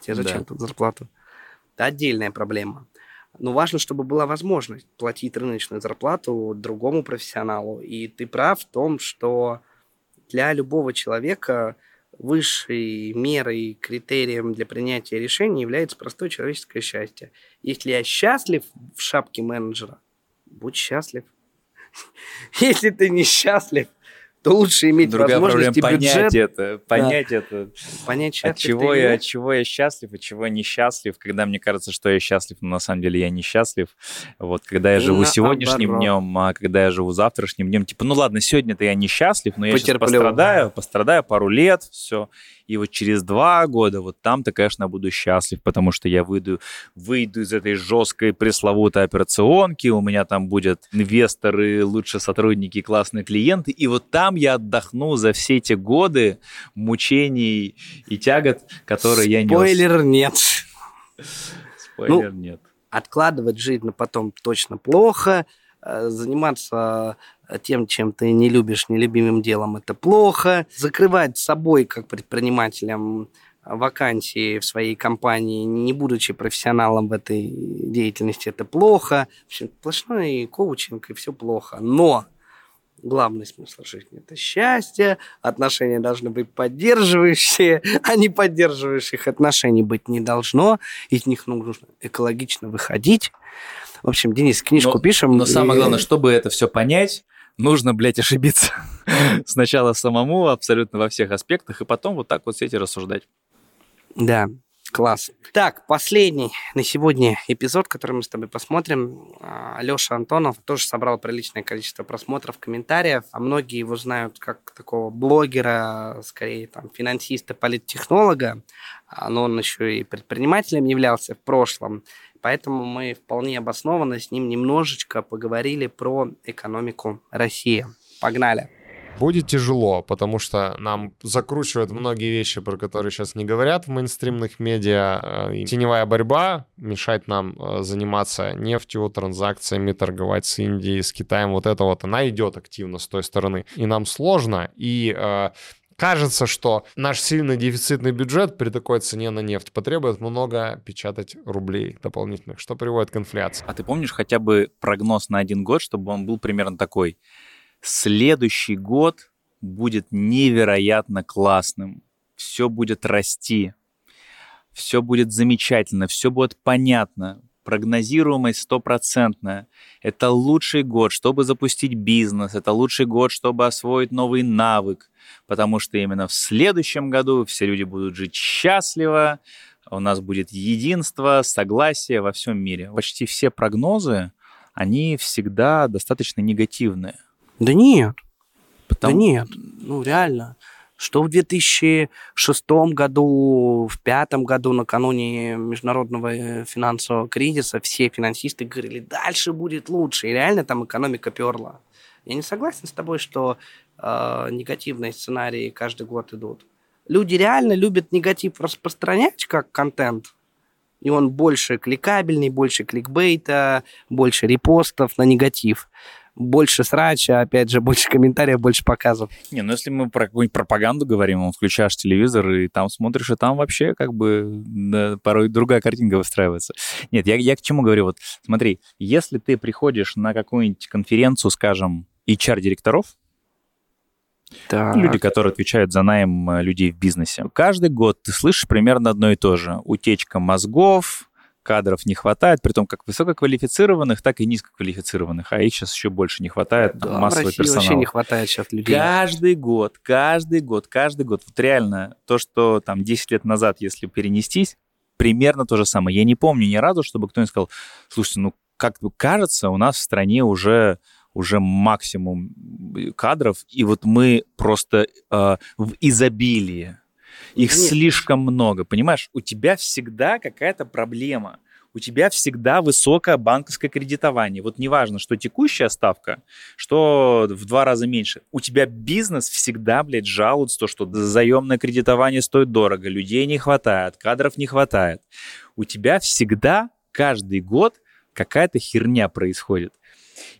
тебе зачем Да. тут зарплату? Это отдельная проблема. Но важно, чтобы была возможность платить рыночную зарплату другому профессионалу. И ты прав в том, что для любого человека высшей мерой, критерием для принятия решений является простое человеческое счастье. Если я счастлив в шапке менеджера, будь счастлив. Если ты несчастлив, то лучше иметь Другая возможность проблема и бюджет. понять это, понять Да. это. Понять, от счастлив чего ты или я, от чего я счастлив, от чего несчастлив, когда мне кажется, что я счастлив, но на самом деле я несчастлив. Вот, когда я И живу сегодняшним днем, а когда я живу завтрашним днем, типа, ну ладно, сегодня-то я несчастлив, но я сейчас Потерплю. пострадаю, пострадаю пару лет, все. И вот через два года, вот там-то, конечно, буду счастлив, потому что я выйду, выйду из этой жесткой пресловутой операционки, у меня там будут инвесторы, лучшие сотрудники, классные клиенты, и вот там я отдохну за все эти годы мучений и тягот, которые я нес. Спойлер нет. Спойлер нет. Откладывать жизнь на потом точно плохо. Э, Заниматься э, тем, чем ты не любишь, нелюбимым делом, это плохо. Закрывать собой, как предпринимателем, вакансии в своей компании, не будучи профессионалом в этой деятельности, это плохо. В общем, сплошной коучинг, и все плохо. Но главный смысл жизни – это счастье, отношения должны быть поддерживающие, а не поддерживающих отношений быть не должно, из них нужно экологично выходить. В общем, Денис, книжку Но- пишем. Но самое и- главное, чтобы это все понять, нужно, блядь, ошибиться. Сначала самому абсолютно во всех аспектах, и потом вот так вот сети рассуждать. Да, класс. Так, последний на сегодня эпизод, который мы с тобой посмотрим. Алеша Антонов тоже собрал приличное количество просмотров, комментариев, а многие его знают как такого блогера, скорее там финансиста, политтехнолога, а, но он еще и предпринимателем являлся в прошлом. Поэтому мы вполне обоснованно с ним немножечко поговорили про экономику России. Погнали. Будет тяжело, потому что нам закручивают многие вещи, про которые сейчас не говорят в мейнстримных медиа. Э, и Теневая борьба мешает нам э, заниматься нефтью, транзакциями, торговать с Индией, с Китаем. Вот это вот, она идет активно с той стороны. И нам сложно. И э, кажется, что наш сильный дефицитный бюджет при такой цене на нефть потребует много печатать рублей дополнительных, что приводит к инфляции. А ты помнишь хотя бы прогноз на один год, чтобы он был примерно такой? Следующий год будет невероятно классным. Все будет расти. Все будет замечательно, все будет понятно. Прогнозируемость стопроцентная. Это лучший год, чтобы запустить бизнес. Это лучший год, чтобы освоить новый навык. Потому что именно в следующем году все люди будут жить счастливо, у нас будет единство, согласие во всем мире. Почти все прогнозы, они всегда достаточно негативные. Да нет. Потому- Да нет, ну реально. Что в 2006 году, в пятом году, накануне международного э, финансового кризиса, все финансисты говорили, дальше будет лучше. И реально там экономика перла. Я не согласен с тобой, что э, негативные сценарии каждый год идут. Люди реально любят негатив распространять как контент. И он больше кликабельный, больше кликбейта, больше репостов на негатив. Больше срача, опять же, больше комментариев, больше показов. Не, ну если мы про какую-нибудь пропаганду говорим, включаешь телевизор и там смотришь, и там вообще как бы да, порой другая картинка выстраивается. Нет, я, я к чему говорю? Вот смотри, если ты приходишь на какую-нибудь конференцию, скажем, HR-директоров, Так. люди, которые отвечают за найм э, людей в бизнесе, каждый год ты слышишь примерно одно и то же. Утечка мозгов, кадров не хватает, при том как высококвалифицированных, так и низкоквалифицированных, а их сейчас еще больше не хватает, Да, массового персонала. вообще не хватает сейчас людей. Каждый год, каждый год, каждый год. Вот реально, то, что там 10 лет назад, если перенестись, примерно то же самое. Я не помню ни разу, чтобы кто-нибудь сказал, слушайте, ну, как кажется, у нас в стране уже уже максимум кадров, и вот мы просто э, в изобилии. Их Нет. слишком много, понимаешь? У тебя всегда какая-то проблема. У тебя всегда высокое банковское кредитование. Вот неважно, что текущая ставка, что в два раза меньше. У тебя бизнес всегда, блядь, жалуется, то, что заемное кредитование стоит дорого, людей не хватает, кадров не хватает. У тебя всегда каждый год какая-то херня происходит.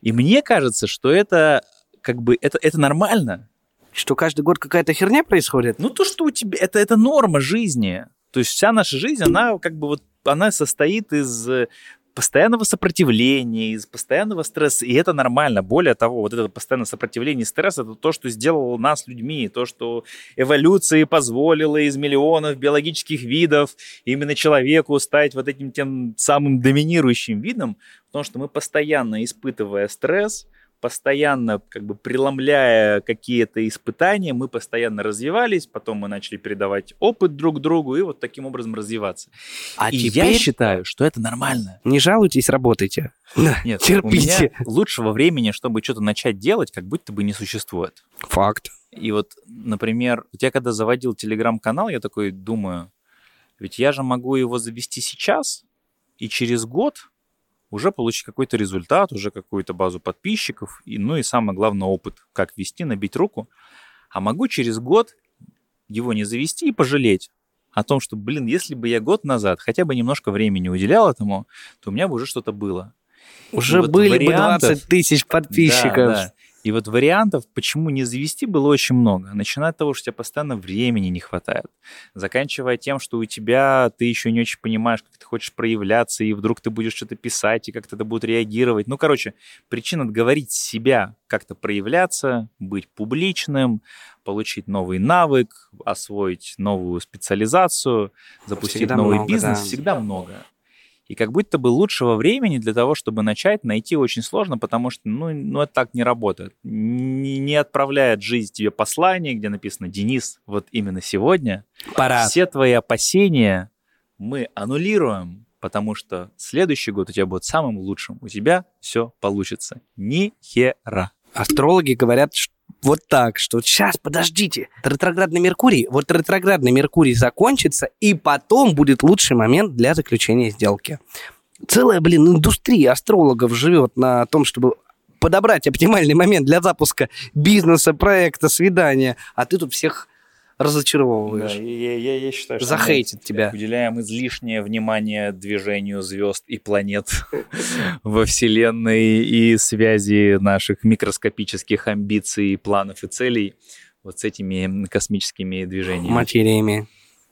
И мне кажется, что это как бы это, это нормально. Что каждый год какая-то херня происходит? Ну, то, что у тебя... Это, это норма жизни. То есть вся наша жизнь, она как бы вот... Она состоит из э, постоянного сопротивления, из постоянного стресса, и это нормально. Более того, вот это постоянное сопротивление и стресс — это то, что сделало нас людьми, то, что эволюции позволило из миллионов биологических видов именно человеку стать вот этим тем самым доминирующим видом, потому что мы постоянно испытывая стресс, постоянно как бы преломляя какие-то испытания, мы постоянно развивались, потом мы начали передавать опыт друг другу и вот таким образом развиваться. А и теперь- я считаю, что это нормально. Не жалуйтесь, работайте. Нет, терпите. у меня лучшего времени, чтобы что-то начать делать, как будто бы не существует. Факт. И вот, например, я когда заводил телеграм-канал, я такой думаю, ведь я же могу его завести сейчас, и через год уже получить какой-то результат, уже какую-то базу подписчиков, и, ну и самое главное, опыт, как вести, набить руку. А могу через год его не завести и пожалеть о том, что, блин, если бы я год назад хотя бы немножко времени уделял этому, то у меня бы уже что-то было. Уже И вот были бы вариантов- 20 тысяч подписчиков. Да, да. И вот вариантов, почему не завести, было очень много. Начиная от того, что у тебя постоянно времени не хватает. Заканчивая тем, что у тебя ты еще не очень понимаешь, как ты хочешь проявляться, и вдруг ты будешь что-то писать, и как-то это будет реагировать. Ну, короче, причин отговорить себя как-то проявляться, быть публичным, получить новый навык, освоить новую специализацию, запустить Всегда новый много, бизнес, да. всегда много. И как будто бы лучшего времени для того, чтобы начать, найти очень сложно, потому что, ну, ну это так не работает. Не, не отправляет жизнь тебе послание, где написано «Денис, вот именно сегодня Пора. все твои опасения мы аннулируем, потому что следующий год у тебя будет самым лучшим. У тебя все получится. Ни хера. Астрологи говорят ш- вот так, что сейчас, подождите, ретроградный Меркурий, вот ретроградный Меркурий закончится, и потом будет лучший момент для заключения сделки. Целая, блин, индустрия астрологов живет на том, чтобы подобрать оптимальный момент для запуска бизнеса, проекта, свидания, а ты тут всех разочаровываешь. я, я- я считаю, что Захейтит тебя. Уделяем излишнее внимание движению звезд и планет во Вселенной и связи наших микроскопических амбиций, планов и целей вот с этими космическими движениями. Материями.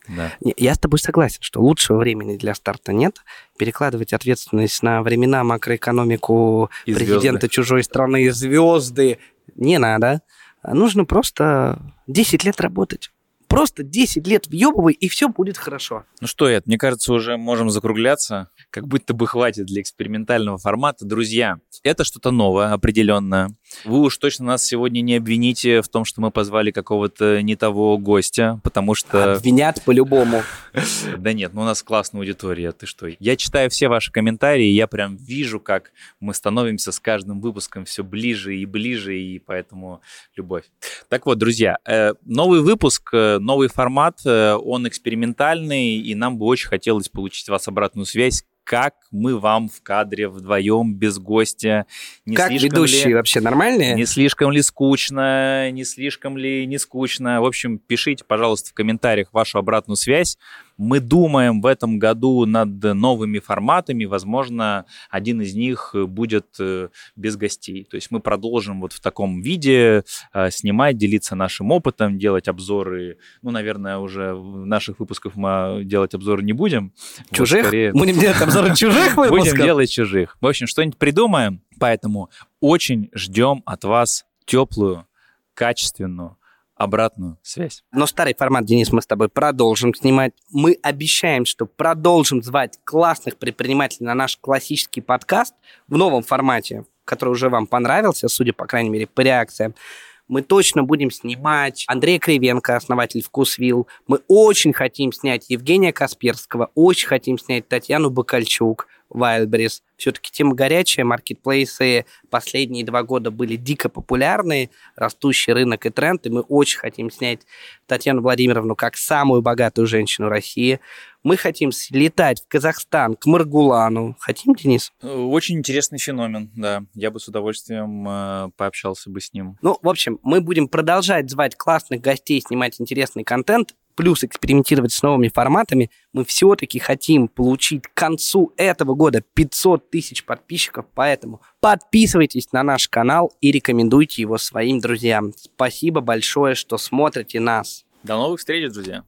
Да. Я с тобой согласен, что лучшего времени для старта нет. Перекладывать ответственность на времена макроэкономику И президента звезды. чужой страны, звезды не надо. Нужно просто 10 лет работать. Просто 10 лет въебывай, и все будет хорошо. Ну что, Эд, мне кажется, уже можем закругляться. Как будто бы хватит для экспериментального формата. Друзья, это что-то новое, определенно. Вы уж точно нас сегодня не обвините в том, что мы позвали какого-то не того гостя, потому что... Обвинят по-любому. Да нет, ну у нас классная аудитория, ты что? Я читаю все ваши комментарии, я прям вижу, как мы становимся с каждым выпуском все ближе и ближе, и поэтому любовь. Так вот, друзья, э, новый выпуск, э, новый формат, э, он экспериментальный, и нам бы очень хотелось получить вас обратную связь, как мы вам в кадре вдвоем, без гостя. Не как ведущие ли- вообще нормальные? не слишком ли скучно, не слишком ли не скучно. В общем, пишите, пожалуйста, в комментариях вашу обратную связь. Мы думаем в этом году над новыми форматами. Возможно, один из них будет э, без гостей. То есть мы продолжим вот в таком виде э, снимать, делиться нашим опытом, делать обзоры. Ну, наверное, уже в наших выпусках мы делать обзоры не будем. Вот, Чужих? скорее- Будем делать обзоры чужих Будем выпусков? делать чужих. В общем, что-нибудь придумаем. Поэтому очень ждем от вас теплую, качественную обратную связь. Но старый формат, Денис, мы с тобой продолжим снимать. Мы обещаем, что продолжим звать классных предпринимателей на наш классический подкаст в новом формате, который уже вам понравился, судя, по крайней мере, по реакциям. Мы точно будем снимать Андрея Кривенко, основатель Вкусвилл. Мы очень хотим снять Евгения Касперского, очень хотим снять Татьяну Бакальчук, Wildberries. Все-таки тема горячая, маркетплейсы последние два года были дико популярны, растущий рынок и тренд, и мы очень хотим снять Татьяну Владимировну как самую богатую женщину России. Мы хотим слетать в Казахстан к Маргулану. Хотим, Денис? Очень интересный феномен, да. Я бы с удовольствием э, пообщался бы с ним. Ну, в общем, мы будем продолжать звать классных гостей, снимать интересный контент, плюс экспериментировать с новыми форматами. Мы все-таки хотим получить к концу этого года 500 тысяч подписчиков, поэтому подписывайтесь на наш канал и рекомендуйте его своим друзьям. Спасибо большое, что смотрите нас. До новых встреч, друзья!